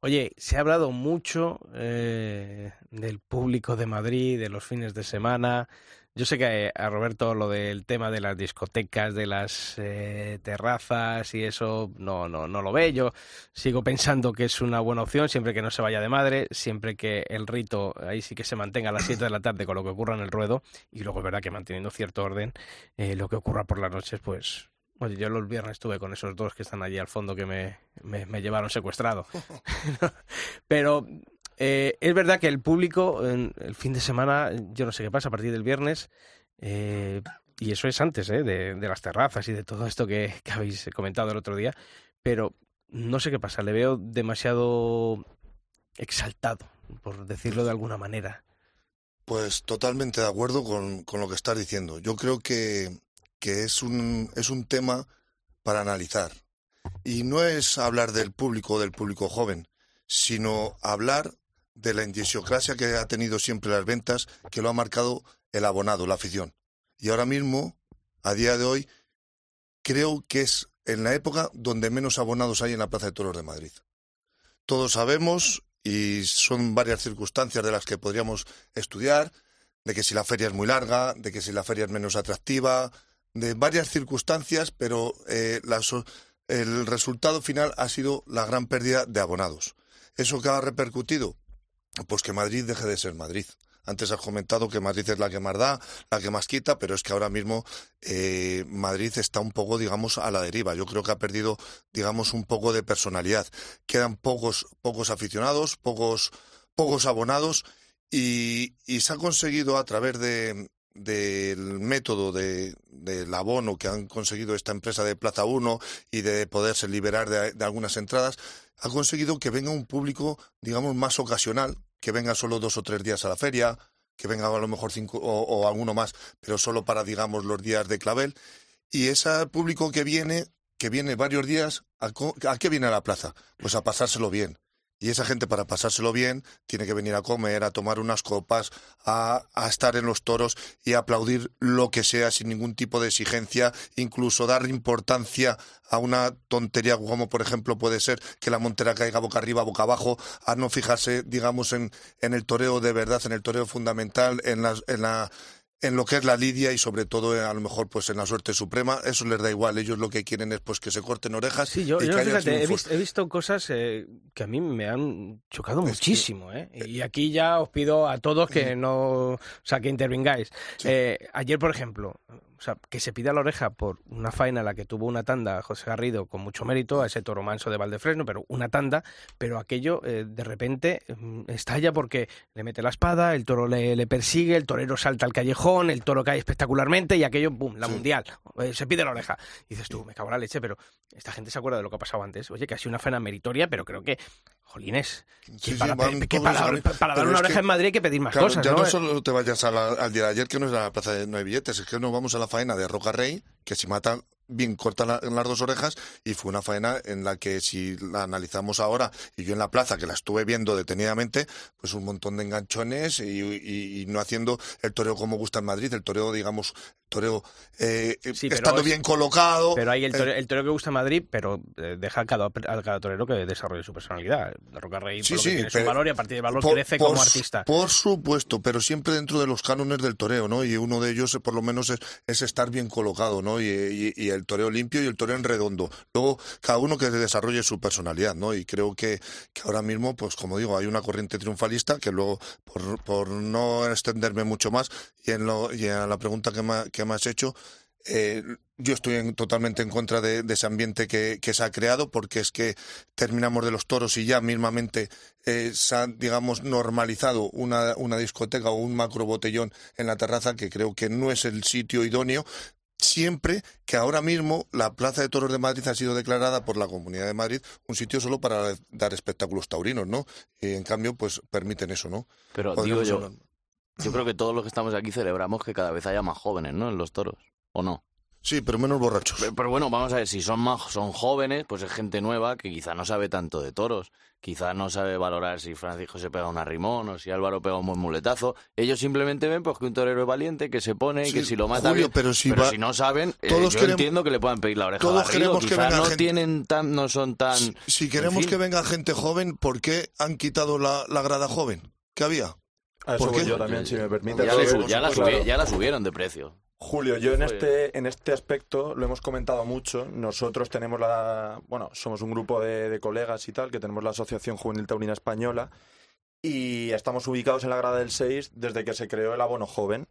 Oye, se ha hablado mucho eh, del público de Madrid, de los fines de semana. Yo sé que a Roberto lo del tema de las discotecas, de las eh, terrazas y eso no, no, no lo ve. Yo sigo pensando que es una buena opción siempre que no se vaya de madre, siempre que el rito ahí sí que se mantenga a las 7 de la tarde con lo que ocurra en el ruedo y luego es verdad que manteniendo cierto orden, eh, lo que ocurra por las noches, pues Oye, yo los viernes estuve con esos dos que están allí al fondo que me, me, me llevaron secuestrado. Pero eh, es verdad que el público, en el fin de semana, yo no sé qué pasa, a partir del viernes, eh, y eso es antes eh, de, de, las terrazas y de todo esto que, habéis comentado el otro día, pero no sé qué pasa, le veo demasiado exaltado, por decirlo de alguna manera. Pues totalmente de acuerdo con, con lo que estás diciendo. Yo creo que que es un, es un tema para analizar. Y no es hablar del público o del público joven, sino hablar de la idiosincrasia que ha tenido siempre las ventas, que lo ha marcado el abonado, la afición. Y ahora mismo, a día de hoy, creo que es en la época donde menos abonados hay en la Plaza de Toros de Madrid. Todos sabemos, y son varias circunstancias de las que podríamos estudiar, de que si la feria es muy larga, de que si la feria es menos atractiva, de varias circunstancias, pero eh, el resultado final ha sido la gran pérdida de abonados. ¿Eso que ha repercutido? Pues que Madrid deje de ser Madrid. Antes has comentado que Madrid es la que más da, la que más quita, pero es que ahora mismo eh, Madrid está un poco, digamos, a la deriva. Yo creo que ha perdido, digamos, un poco de personalidad. Quedan pocos, pocos aficionados, pocos, pocos abonados y, se ha conseguido a través de, del método de, del abono que han conseguido esta empresa de Plaza 1 y de poderse liberar de, algunas entradas, ha conseguido que venga un público, digamos, más ocasional, que venga solo dos o tres días a la feria, que venga a lo mejor cinco o, alguno más, pero solo para, digamos, los días de clavel. Y ese público que viene, que viene varios días, ¿a, ¿a qué viene a la plaza? Pues a pasárselo bien. Y esa gente para pasárselo bien tiene que venir a comer, a tomar unas copas, a, estar en los toros y a aplaudir lo que sea sin ningún tipo de exigencia, incluso dar importancia a una tontería como por ejemplo puede ser que la montera caiga boca arriba, boca abajo, a no fijarse, digamos, en, en el toreo de verdad, en el toreo fundamental, en en la en lo que es la lidia y sobre todo eh, a lo mejor pues en la suerte suprema eso les da igual. Ellos lo que quieren es pues que se corten orejas sí yo, fíjate, he, visto, cosas eh, que a mí me han chocado muchísimo ¿eh? y aquí ya os pido a todos que no o sea que intervengáis. Ayer por ejemplo o sea, que se pida la oreja por una faena en la que tuvo una tanda José Garrido con mucho mérito, a ese toro manso de Valdefresno, pero una tanda, pero aquello eh, de repente mm, estalla porque le mete la espada, el toro le, persigue, el torero salta al callejón, el toro cae espectacularmente y aquello, ¡pum!, la mundial. Eh, se pide la oreja. Y dices tú, me cago en la leche, pero esta gente se acuerda de lo que ha pasado antes. Oye, que ha sido una faena meritoria, pero creo que, jolines, para, dar una oreja en Madrid hay que pedir más cosas. Ya no, solo te vayas al día de ayer, que no es la plaza de no hay billetes, es que nos vamos a la faena de Roca Rey, que si matan bien corta en las dos orejas y fue una faena en la que si la analizamos ahora y yo en la plaza que la estuve viendo detenidamente pues un montón de enganchones y, no haciendo el toreo como gusta en Madrid el toreo digamos toreo eh, estando bien colocado pero hay el eh, toreo, que gusta en Madrid pero eh, deja a cada, cada torero que desarrolle su personalidad la Roca Rey sí, tiene su valor y a partir del valor crece como artista por supuesto pero siempre dentro de los cánones del toreo no y uno de ellos por lo menos es, estar bien colocado no y, y el toreo limpio y el toreo en redondo. Luego, cada uno que desarrolle su personalidad, ¿no? Y creo que, que ahora mismo, pues como digo, hay una corriente triunfalista que luego, por, por no extenderme mucho más, y en, lo, y en la pregunta que me, que me has hecho, eh, yo estoy totalmente en contra de, ese ambiente que, que, se ha creado porque es que terminamos de los toros y ya mismamente eh, se ha, digamos, normalizado una, una discoteca o un macro botellón en la terraza que creo que no es el sitio idóneo siempre que ahora mismo la Plaza de Toros de Madrid ha sido declarada por la Comunidad de Madrid un sitio solo para dar espectáculos taurinos, ¿no? Y en cambio, pues permiten eso, ¿no? Pero digo yo, yo creo que todos los que estamos aquí celebramos que cada vez haya más jóvenes, ¿no? En los toros, ¿o no? Sí, pero menos borrachos. Pero, bueno, vamos a ver, si son más, son jóvenes, pues es gente nueva que quizá no sabe tanto de toros, quizá no sabe valorar si Francisco se pega un arrimón o si Álvaro pega un buen muletazo. Ellos simplemente ven pues que un torero es valiente, que se pone y que si lo mata pero, si, no saben, eh, yo entiendo que le puedan pedir la oreja todos queremos que venga no gente, tienen tan, no son tan. Si, queremos que venga gente joven, ¿por qué han quitado la, grada joven? ¿Qué había? ¿Por qué? yo también, si me permite. Ya, ya la subieron de precio. Julio, yo en este, en este aspecto lo hemos comentado mucho. Nosotros tenemos la. Bueno, somos un grupo de, colegas y tal, que tenemos la Asociación Juvenil Taurina Española y estamos ubicados en la grada del 6 desde que se creó el abono joven.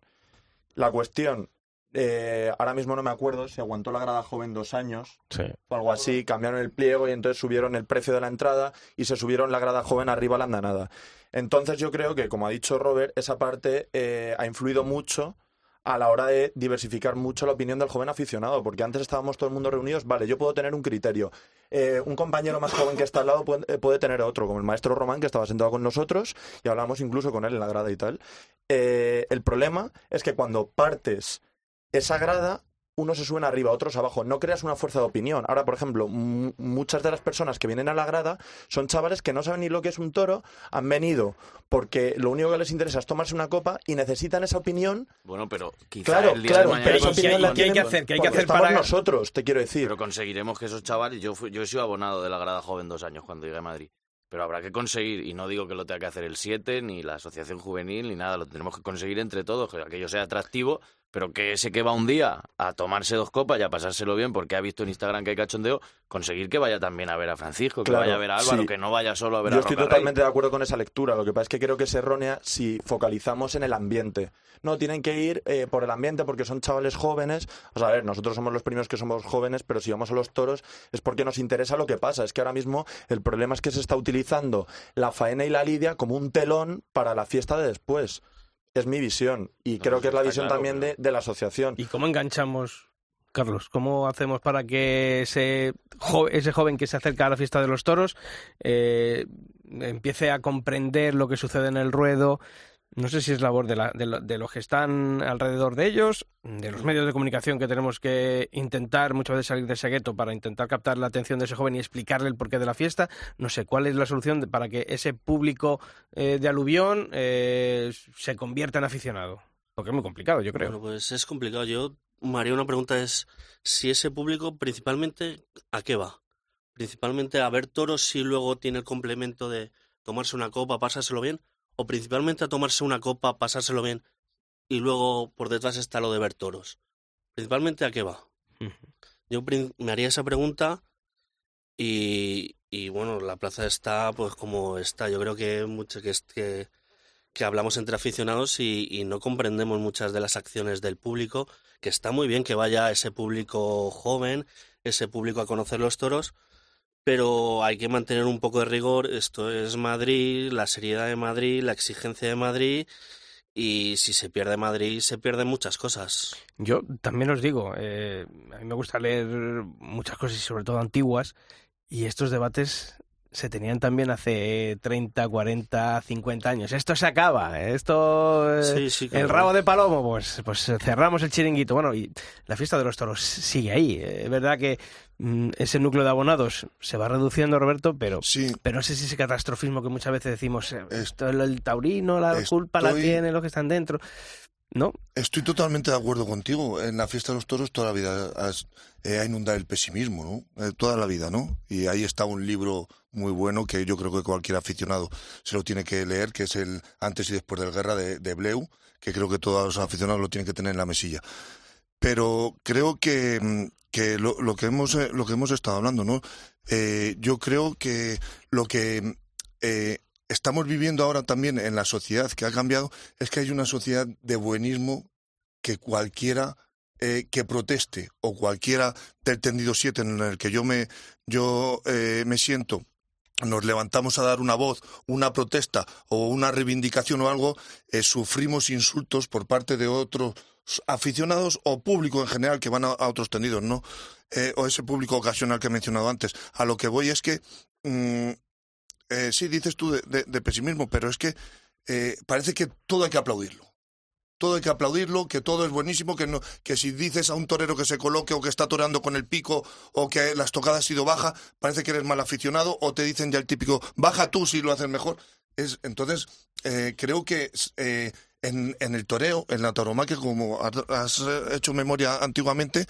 La cuestión, eh, ahora mismo no me acuerdo si aguantó la grada joven dos años o algo así, cambiaron el pliego y entonces subieron el precio de la entrada y se subieron la grada joven arriba a la andanada. Entonces yo creo que, como ha dicho Robert, esa parte eh, ha influido mucho a la hora de diversificar mucho la opinión del joven aficionado, porque antes estábamos todo el mundo reunidos, vale, yo puedo tener un criterio. Eh, un compañero más joven que está al lado puede, puede, tener otro, como el maestro Román, que estaba sentado con nosotros y hablamos incluso con él en la grada y tal. El problema es que cuando partes esa grada, unos se suben arriba, otros abajo. No creas una fuerza de opinión. Ahora, por ejemplo, mu- muchas de las personas que vienen a la grada son chavales que no saben ni lo que es un toro, han venido porque lo único que les interesa es tomarse una copa y necesitan esa opinión. Bueno, pero quizá Claro, el día claro, de mañana pero esa ¿qué hay- opinión la qué hay que hacer? ¿Qué hay que hacer para- nosotros, te quiero decir. Pero conseguiremos que esos chavales, yo, fui- yo he sido abonado de la grada joven dos años cuando llegué a Madrid, pero habrá que conseguir, y no digo que lo tenga que hacer el 7, ni la asociación juvenil, ni nada, lo tenemos que conseguir entre todos, que aquello sea atractivo, pero que ese que va un día a tomarse dos copas y a pasárselo bien porque ha visto en Instagram que hay cachondeo, conseguir que vaya también a ver a Francisco, que Claro, vaya a ver a Álvaro, sí. que no vaya solo a ver Yo a estoy Roca Rey. totalmente de acuerdo con esa lectura. Lo que pasa es que creo que es errónea si focalizamos en el ambiente. No, tienen que ir eh, por el ambiente porque son chavales jóvenes. O sea, a ver, nosotros somos los primeros que somos jóvenes, pero si vamos a los toros es porque nos interesa lo que pasa. Es que ahora mismo el problema es que se está utilizando la faena y la lidia como un telón para la fiesta de después. Es mi visión. Y creo que es la visión claro, también de, de la asociación. ¿Y cómo enganchamos, Carlos? ¿Cómo hacemos para que ese, jo- ese joven que se acerca a la fiesta de los toros eh, empiece a comprender lo que sucede en el ruedo? No sé si es labor de, la- de lo- de los que están alrededor de ellos, de los medios de comunicación que tenemos que intentar muchas veces salir de ese gueto para intentar captar la atención de ese joven y explicarle el porqué de la fiesta. No sé, ¿cuál es la solución para que ese público eh, de aluvión eh, se convierta en aficionado? Porque es muy complicado, yo creo. Bueno, pues es complicado. Yo, María, una pregunta es si ese público principalmente a qué va. Principalmente a ver toros y luego tiene el complemento de tomarse una copa, pasárselo bien, o principalmente a tomarse una copa, pasárselo bien y luego por detrás está lo de ver toros. Principalmente a qué va. Yo me haría esa pregunta y, y bueno, la plaza está pues como está. Yo creo que mucho que, que, que hablamos entre aficionados y, y no comprendemos muchas de las acciones del público, que está muy bien que vaya ese público joven, ese público a conocer los toros, pero hay que mantener un poco de rigor. Esto es Madrid, la seriedad de Madrid, la exigencia de Madrid. Y si se pierde Madrid, se pierden muchas cosas. Yo también os digo, eh, a mí me gusta leer muchas cosas y sobre todo antiguas, y estos debates se tenían también hace 30, 40, 50 años. Esto se acaba, esto... eh, Sí, sí, el rabo de palomo, pues, pues cerramos el chiringuito. Bueno, y la fiesta de los toros sigue ahí. Es verdad que mm, ese núcleo de abonados se va reduciendo, Roberto, pero, pero no sé si ese catastrofismo que muchas veces decimos, eh, esto, el, el taurino, la culpa la Estoy- tiene los que están dentro. ¿No? Estoy totalmente de acuerdo contigo. En la fiesta de los toros toda la vida eh, ha inundado el pesimismo, ¿no? Eh, toda la vida, ¿no? Y ahí está un libro muy bueno que yo creo que cualquier aficionado se lo tiene que leer, que es el Antes y Después de la Guerra de, de Bleu, que creo que todos los aficionados lo tienen que tener en la mesilla. Pero creo que, mm, que lo, lo que hemos eh, lo que hemos estado hablando, ¿no? Yo creo que lo que eh, estamos viviendo ahora también en la sociedad que ha cambiado es que hay una sociedad de buenismo que cualquiera eh, que proteste o cualquiera del tendido 7 en el que yo me yo eh, me siento nos levantamos a dar una voz, una protesta o una reivindicación o algo, eh, sufrimos insultos por parte de otros aficionados o público en general que van a, otros tendidos, ¿no? O ese público ocasional que he mencionado antes. A lo que voy es que, mm, eh, sí, dices tú de, pesimismo, pero es que eh, parece que todo hay que aplaudirlo. Todo hay que aplaudirlo, que todo es buenísimo, que no, que si dices a un torero que se coloque o que está toreando con el pico o que la estocada ha sido baja, parece que eres mal aficionado o te dicen ya el típico baja tú si lo haces mejor. Es, entonces, eh, creo que eh, en, en el toreo, en la tauromaquia, como has, hecho memoria antiguamente,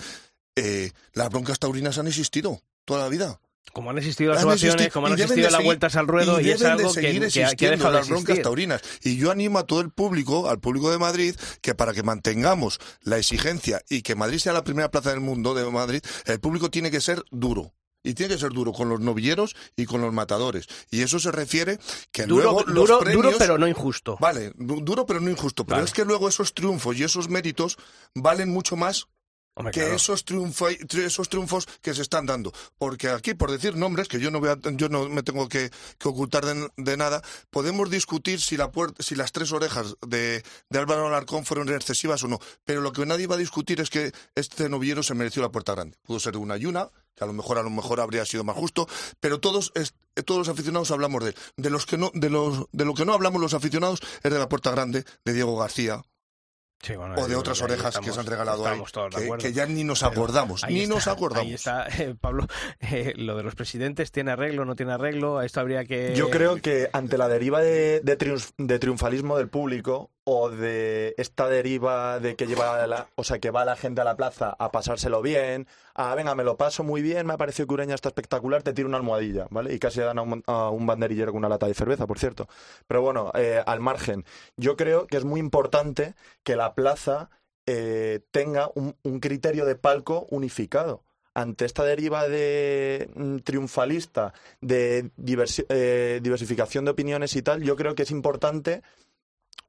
las broncas taurinas han existido toda la vida. Como han existido las ovaciones, como han existido de las seguir- vueltas al ruedo, y, es de algo que, que ha- dejado de las broncas existir. taurinas. Y yo animo a todo el público, al público de Madrid, que para que mantengamos la exigencia y que Madrid sea la primera plaza del mundo de Madrid, el público tiene que ser duro. Y tiene que ser duro con los novilleros y con los matadores. Y eso se refiere que Duro, luego los duro, premios... duro, pero no injusto. Vale, du- duro pero no injusto. Pero Vale. es que luego esos triunfos y esos méritos valen mucho más Hombre, que claro. esos, triunfo- tri- esos triunfos que se están dando. Porque aquí, por decir nombres, que yo no, voy a- yo no me tengo que, que ocultar de, de nada, podemos discutir si, la si las tres orejas de, de Álvaro Alarcón fueron excesivas o no. Pero lo que nadie va a discutir es que este novillero se mereció la puerta grande. Pudo ser una y una, que a lo mejor a lo mejor habría sido más justo, pero todos todos los aficionados hablamos de él. De los que no de los de lo que no hablamos los aficionados es de la puerta grande de Diego García, Sí, bueno, o de otras orejas que se han regalado ahí, que, ya ni nos acordamos, ni está, nos acordamos. Ahí está, eh, Pablo, eh, lo de los presidentes, ¿tiene arreglo, no tiene arreglo? A esto habría que... Yo creo que ante la deriva de, de triunf- de triunfalismo del público o de esta deriva de que lleva la, o sea, que va la gente a la plaza a pasárselo bien, a venga, me lo paso muy bien, me ha parecido que Ureña está espectacular, te tiro una almohadilla, ¿vale? Y casi dan a un, a un banderillero con una lata de cerveza, por cierto. Pero bueno, eh, al margen, yo creo que es muy importante que la plaza eh, tenga un, un criterio de palco unificado ante esta deriva de mm, triunfalista, de diversi- eh, diversificación de opiniones y tal, yo creo que es importante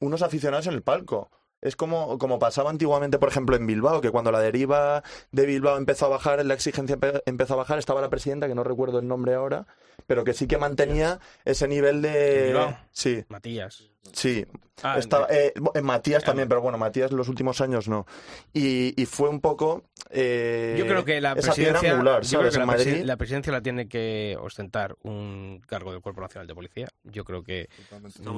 unos aficionados en el palco. Es como, como pasaba antiguamente, por ejemplo, en Bilbao, que cuando la deriva de Bilbao empezó a bajar, la exigencia empe- empezó a bajar, estaba la presidenta, que no recuerdo el nombre ahora, pero que sí que mantenía ese nivel de... Bilbao. Sí, Matías. Sí. Ah, Estaba- eh, en Matías también, pero bueno, Matías en los últimos años no. Y, y fue un poco... eh, Yo creo que la esa piedra presidencia, angular, yo creo ¿sabes? que En la, presi- Madrid. la presidencia la tiene que ostentar un cargo del Cuerpo Nacional de Policía. Yo creo que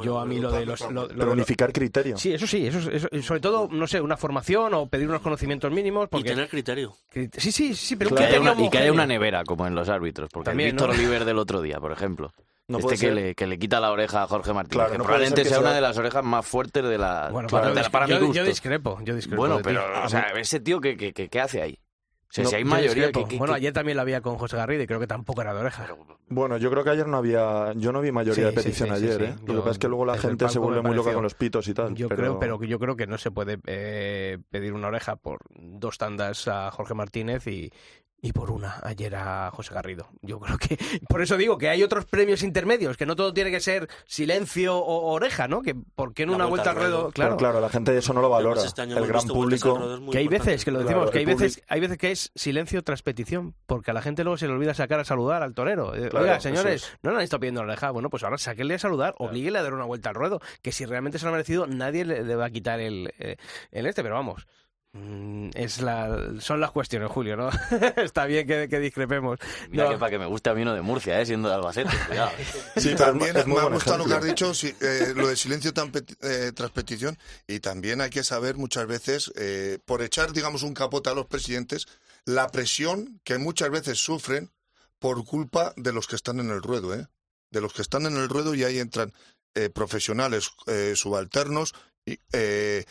yo a mí lo de los... lo- lo Pero unificar criterio. Sí, eso sí, eso, eso- sobre todo, no sé, una formación o pedir unos conocimientos mínimos. Y Porque... tener criterio. Cri- Sí, sí, sí, pero un Que haya una- y que haya una nevera, como en los árbitros. Porque También, el Víctor ¿no? Oliver del otro día, por ejemplo. No este que le, que le quita la oreja a Jorge Martínez, Claro, que no puede probablemente que sea sea- una de las orejas más fuertes de la Bueno, para, yo, mi gusto. yo discrepo, yo discrepo. bueno, pero o sea, ese tío que, que, que- ¿qué hace ahí? O sea, No, si hay Yo mayoría que, que- Bueno, ayer también la había con José Garrido y creo que tampoco era de oreja. Bueno, yo creo que ayer no había, yo no vi mayoría Sí, de petición sí, sí, ayer, sí. ¿eh? Lo que pasa es que luego la gente se vuelve muy loca con los pitos y tal. Yo pero... creo, pero que yo creo que no se puede eh, pedir una oreja por dos tandas a Jorge Martínez y, y por una ayer a José Garrido. Yo creo que por eso digo que hay otros premios intermedios, que no todo tiene que ser silencio o oreja, ¿no? Que por qué en La una vuelta vuelta al ruedo, ruedo. Claro, claro. claro, la gente eso no lo valora. Además, este año el gran público. ruedo, es muy Que hay importante. veces, que lo Claro, decimos, que hay veces, hay veces que es silencio tras petición, porque a la gente luego se le olvida sacar a saludar al torero. Eh, Claro, Oiga, señores, es. no le han estado pidiendo la oreja, bueno, pues ahora sáquenle a saludar, oblíguele a dar una vuelta al ruedo, que si realmente se lo ha merecido, nadie le, le va a quitar el, eh, el este, pero vamos. Mm, Es la, son las cuestiones, Julio, ¿no? Está bien que, que discrepemos. Mira No. que para que me guste a mí uno de Murcia, ¿eh? siendo de Albacete, cuidado. Sí, también es me ha gustado lo que has dicho, sí, eh, lo de silencio tan eh, tras petición, y también hay que saber muchas veces, eh, por echar, digamos, un capote a los presidentes, la presión que muchas veces sufren por culpa de los que están en el ruedo, ¿eh? De los que están en el ruedo y ahí entran eh, profesionales eh, subalternos, y, eh,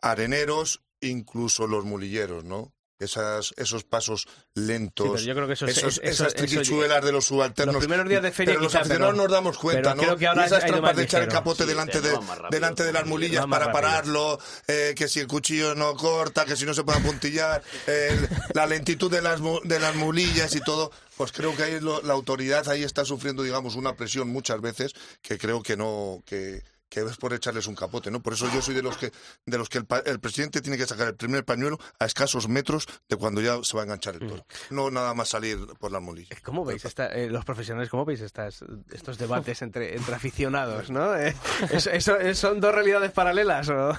areneros, incluso los mulilleros, ¿no? Esas, esos pasos lentos, Sí, pero yo creo que eso es- esos- eso- esas eso- triquichuelas de los subalternos. Los primeros días de feria pero los aficionados nos damos cuenta, ¿no? creo que ahora y esas trampas de echar el capote Sí, delante, de, va más rápido, delante de las mulillas para rápido. pararlo, eh, que si el cuchillo no corta, que si no se puede apuntillar, el- la lentitud de las, mu- de las mulillas y todo, pues creo que ahí lo- la autoridad ahí está sufriendo, digamos, una presión muchas veces que creo que no... que que es por echarles un capote, ¿no? Por eso yo soy de los que de los que el, pa- el presidente tiene que sacar el primer pañuelo a escasos metros de cuando ya se va a enganchar el toro. No nada más salir por las mulillas. ¿Cómo veis esta- eh, los profesionales, cómo veis estas, estos debates entre, entre aficionados, no? Eh, ¿eso- eso- ¿Son dos realidades paralelas o...?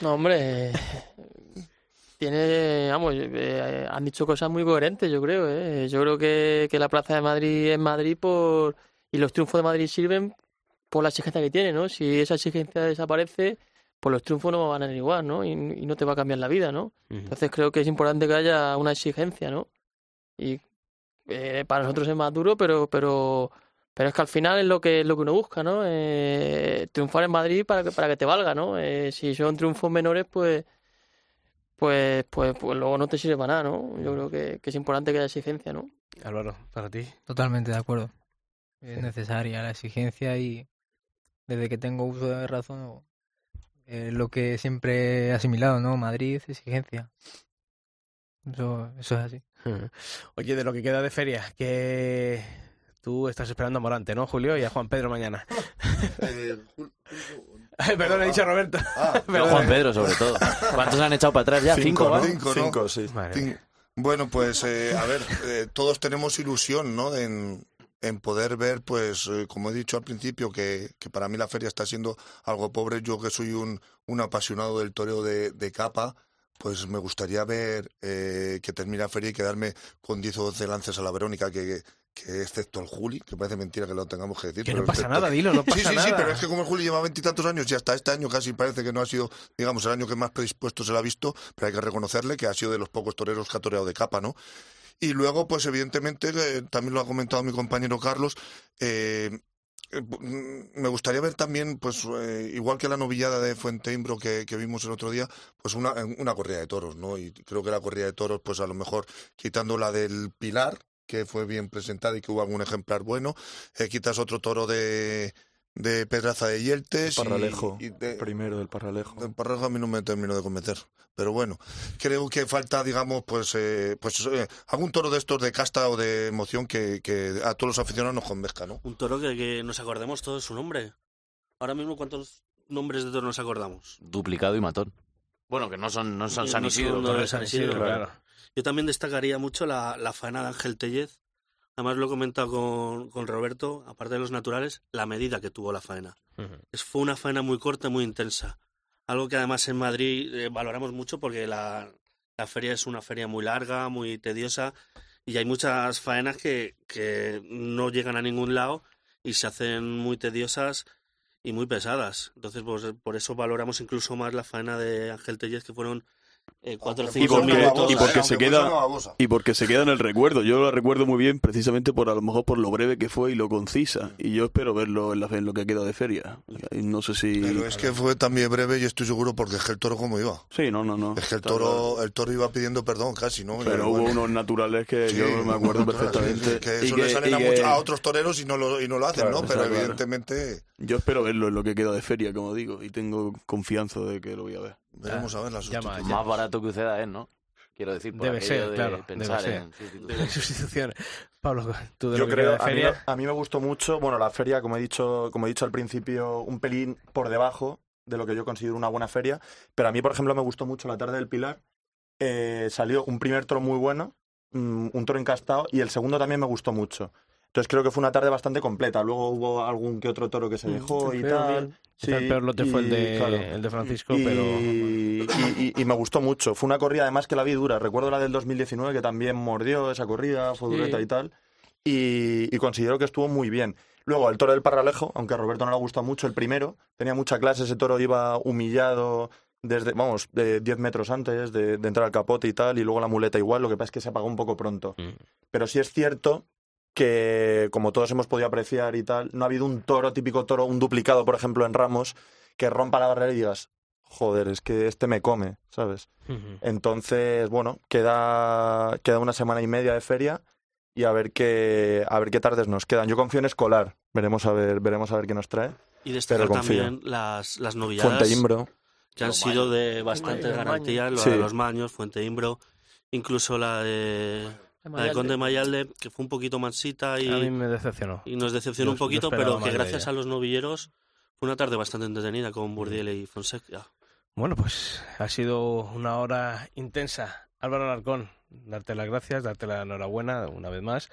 No, hombre. Tiene, vamos, eh, han dicho cosas muy coherentes, yo creo. ¿eh? Yo creo que, que la Plaza de Madrid es Madrid por y los triunfos de Madrid sirven por la exigencia que tiene, ¿no? Si esa exigencia desaparece, pues los triunfos no van a ir igual, ¿no? Y, y no te va a cambiar la vida, ¿no? Entonces creo que es importante que haya una exigencia, ¿no? Y eh, para nosotros es más duro, pero, pero, pero es que al final es lo que, es lo que uno busca, ¿no? Eh, triunfar en Madrid para que, para que te valga, ¿no? Eh, si son triunfos menores, pues, pues, pues, pues luego no te sirve para nada, ¿no? Yo creo que, que es importante que haya exigencia, ¿no? Álvaro, para ti. Totalmente de acuerdo. Es necesaria la exigencia y desde que tengo uso de razón es lo que siempre he asimilado, ¿no? Madrid, exigencia. Eso, eso es así. Oye, de lo que queda de feria, que tú estás esperando a Morante, ¿no, Julio? Y a Juan Pedro mañana. Ay, Perdón, he dicho a Roberto. Ah, No, Juan Pedro, sobre todo. ¿Cuántos han echado para atrás ya? Cinco, ¿no? Cinco, ¿no? Cinco, sí. Madre Bueno, pues eh, a ver, eh, todos tenemos ilusión, ¿no? En, en poder ver, pues, eh, como he dicho al principio, que, que para mí la feria está siendo algo pobre. Yo que soy un, un apasionado del toreo de, de capa, pues me gustaría ver eh, que termine la feria y quedarme con 10 o 12 lances a la Verónica, que, que excepto el Juli, que parece mentira que lo tengamos que decir. Que pero no pasa excepto- nada, dilo, no pasa Sí, sí, sí, nada. pero es que como el Juli lleva veintitantos años y hasta este año casi parece que no ha sido, digamos, el año que más predispuesto se le ha visto, pero hay que reconocerle que ha sido de los pocos toreros que ha toreado de capa, ¿no? Y luego, pues evidentemente, eh, también lo ha comentado mi compañero Carlos, eh, eh, mm, me gustaría ver también, pues eh, igual que la novillada de Fuenteimbro que, que vimos el otro día, pues una, una corrida de toros, ¿no? Y creo que la corrida de toros, pues a lo mejor quitando la del Pilar, que fue bien presentada y que hubo algún ejemplar bueno, eh, quitas otro toro de, de Pedraza de Yeltes. y- Parralejo, y de- primero del Parralejo. el Parralejo a mí no me terminó de convencer. Pero bueno, creo que falta, digamos, pues, eh, pues eh, algún toro de estos de casta o de emoción que, que a todos los aficionados nos convenzca, ¿no? Un toro que, que nos acordemos todos su nombre. Ahora mismo, ¿cuántos nombres de toros nos acordamos? Duplicado y matón. Bueno, que no son, no son Sí, San no Isidro. son claro. de San Isidro, claro. Yo también destacaría mucho la, la faena de Ángel Tellez. Además lo he comentado con, con Roberto, aparte de los naturales, la medida que tuvo la faena. Es, fue una faena muy corta, muy intensa. Algo que además en Madrid eh, valoramos mucho porque la, la feria es una feria muy larga, muy tediosa y hay muchas faenas que, que no llegan a ningún lado y se hacen muy tediosas y muy pesadas. Entonces, pues, por eso valoramos incluso más la faena de Ángel Tellez, que fueron eh, cuatro o Y cinco porque, minutos. y porque se queda y porque se queda en el recuerdo. Yo lo recuerdo muy bien precisamente por a lo mejor por lo breve que fue y lo concisa. Y yo espero verlo en, la, en lo que queda de feria. Y No sé si. Pero es que fue también breve y estoy seguro porque es que el toro como iba. Sí, no, no, no. Es que el toro, el toro iba pidiendo perdón casi, ¿no? Pero Y hubo bueno, unos naturales que sí, yo me acuerdo perfectamente. Que, que Y eso le salen y a, que- muchos- a otros toreros y no lo, y no lo hacen, Claro, ¿no? Pero evidentemente Yo espero verlo en lo que queda de feria, como digo, y tengo confianza de que lo voy a ver. Veremos a ver la Llama, sustitución. Más barato que Uceda es, ¿no? Quiero decir, por Debe ser, de claro, pensar debe en ser. sustitución. De sustitución. Pablo, tú de Yo lo creo, a mí, feria. a mí me gustó mucho, bueno, la feria, como he dicho, como he dicho al principio, un pelín por debajo de lo que yo considero una buena feria, pero a mí, por ejemplo, me gustó mucho la tarde del Pilar. Eh, salió un primer toro muy bueno, mm, un toro encastado, y el segundo también me gustó mucho. Entonces creo que fue una tarde bastante completa. Luego hubo algún que otro toro que se dejó y Mm, tal. Quizá el peor lote fue el de, claro. el de Francisco, y, pero... y- y- y me gustó mucho. Fue una corrida además que la vi dura. Recuerdo la del 2019 que también mordió esa corrida, fue Sí. dureta y tal. Y, y considero que estuvo muy bien. Luego el toro del Parralejo, aunque a Roberto no le gustó mucho el primero, tenía mucha clase, ese toro iba humillado desde, vamos, de 10 metros antes de, de entrar al capote y tal, y luego la muleta igual, lo que pasa es que se apagó un poco pronto. Mm. Pero sí es cierto que, como todos hemos podido apreciar y tal, no ha habido un toro, típico toro, un duplicado, por ejemplo, en Ramos, que rompa la barrera y digas, joder, es que este me come, ¿sabes? Entonces, bueno, queda, queda una semana y media de feria y a ver qué, a ver qué tardes nos quedan. Yo confío en Escolar, veremos a ver, veremos a ver qué nos trae. Y destacar también las, las novilladas Fuente Imbro. que han sido de bastante Los garantía, Maños. lo Sí. de los Maños, Fuente Imbro, incluso la de, la de Conde Mayalde, que fue un poquito mansita y, A mí me decepcionó. y nos decepcionó Yo- un poquito, pero que gracias a los novilleros fue una tarde bastante entretenida con Burdiel y Fonseca. Bueno, pues ha sido una hora intensa. Álvaro Alarcón, darte las gracias, darte la enhorabuena una vez más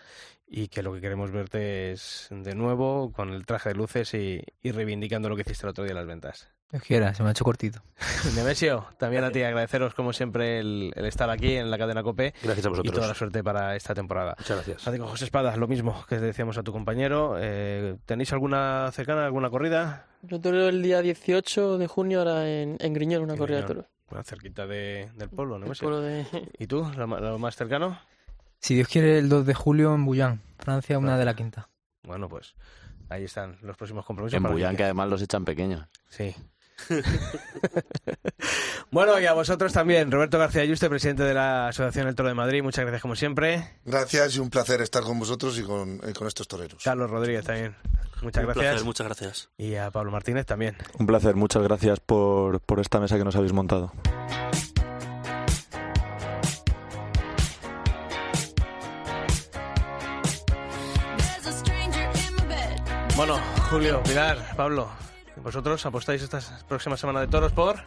y que lo que queremos verte es de nuevo con el traje de luces y, y reivindicando lo que hiciste el otro día en las ventas. Dios quiera, se me ha hecho cortito. Nemesio, también a ti agradeceros como siempre el, el estar aquí en la cadena COPE Gracias a y vosotros. toda la suerte para esta temporada. Muchas gracias. Francisco José Espada, lo mismo que decíamos a tu compañero. Eh, ¿Tenéis alguna cercana, alguna corrida? Yo toreo el día 18 de junio ahora en, en Griñón, una En corrida de Griñón. toros. Bueno, cerquita de- del pueblo, Nemesio. pueblo de... ¿Y tú, lo, lo más cercano? Si Dios quiere, el 2 de julio en Bullán, Francia, una de la quinta. Bueno, pues ahí están los próximos compromisos. En Bullán, que- que además los echan pequeños. Sí. bueno, y a vosotros también, Roberto García Ayuste, presidente de la Asociación El Toro de Madrid. Muchas gracias como siempre. Gracias y un placer estar con vosotros y con, y con estos toreros. Carlos Rodríguez también. Muchas Un gracias. placer, muchas gracias. Y a Pablo Martínez también. Un placer, muchas gracias por, por esta mesa que nos habéis montado. Bueno, Julio, Pilar, Pablo, ¿vosotros apostáis esta próxima semana de toros por?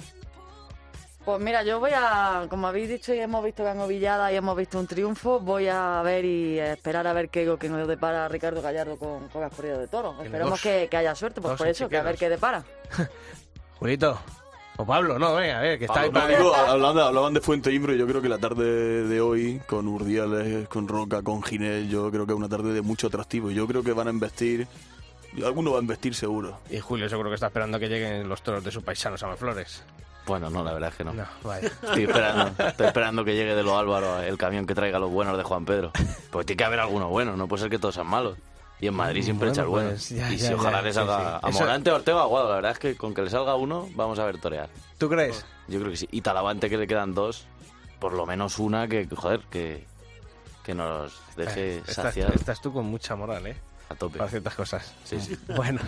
Pues mira, yo voy a, como habéis dicho y hemos visto que han ovillada y hemos visto un triunfo, voy a ver y a esperar a ver qué, qué nos depara Ricardo Gallardo con, con las corridas de toros. Esperemos que, que haya suerte, pues Dos por eso, que a ver chiqueros. qué depara. Julito, O Pablo, no, venga, a ver, que está ahí No, para... digo, hablaban, hablaban de Fuente Imbro y yo creo que la tarde de hoy, con Urdiales, con Roca, con Ginés, yo creo que es una tarde de mucho atractivo. Yo creo que van a investir, alguno va a investir seguro. Y Julio seguro que está esperando que lleguen los toros de su paisano Flores. Bueno, no, la verdad es que no. No, vaya. Estoy esperando, estoy esperando que llegue de los Álvaro el camión que traiga los buenos de Juan Pedro. Porque tiene que haber algunos buenos, no puede ser que todos sean malos. Y en Madrid siempre Bueno, echa el bueno. pues ya, y ya, si ojalá ya, le salga sí. a Eso- Ortega o Aguado, la verdad es que con que le salga uno, vamos a ver torear. ¿Tú crees? Yo creo que sí. Y Talavante que le quedan dos, por lo menos una que, joder, que, que nos deje Eh, estás, saciar estás tú con mucha moral, ¿eh? A tope. Para ciertas cosas. Sí, sí. Bueno,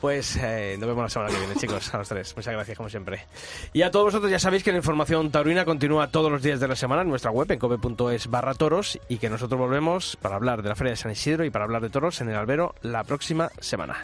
pues eh, nos vemos la semana que viene, chicos, a los tres. Muchas gracias, como siempre. Y a todos vosotros ya sabéis que la información taurina continúa todos los días de la semana en nuestra web, en cope.es barra toros, y que nosotros volvemos para hablar de la Feria de San Isidro y para hablar de toros en el albero la próxima semana.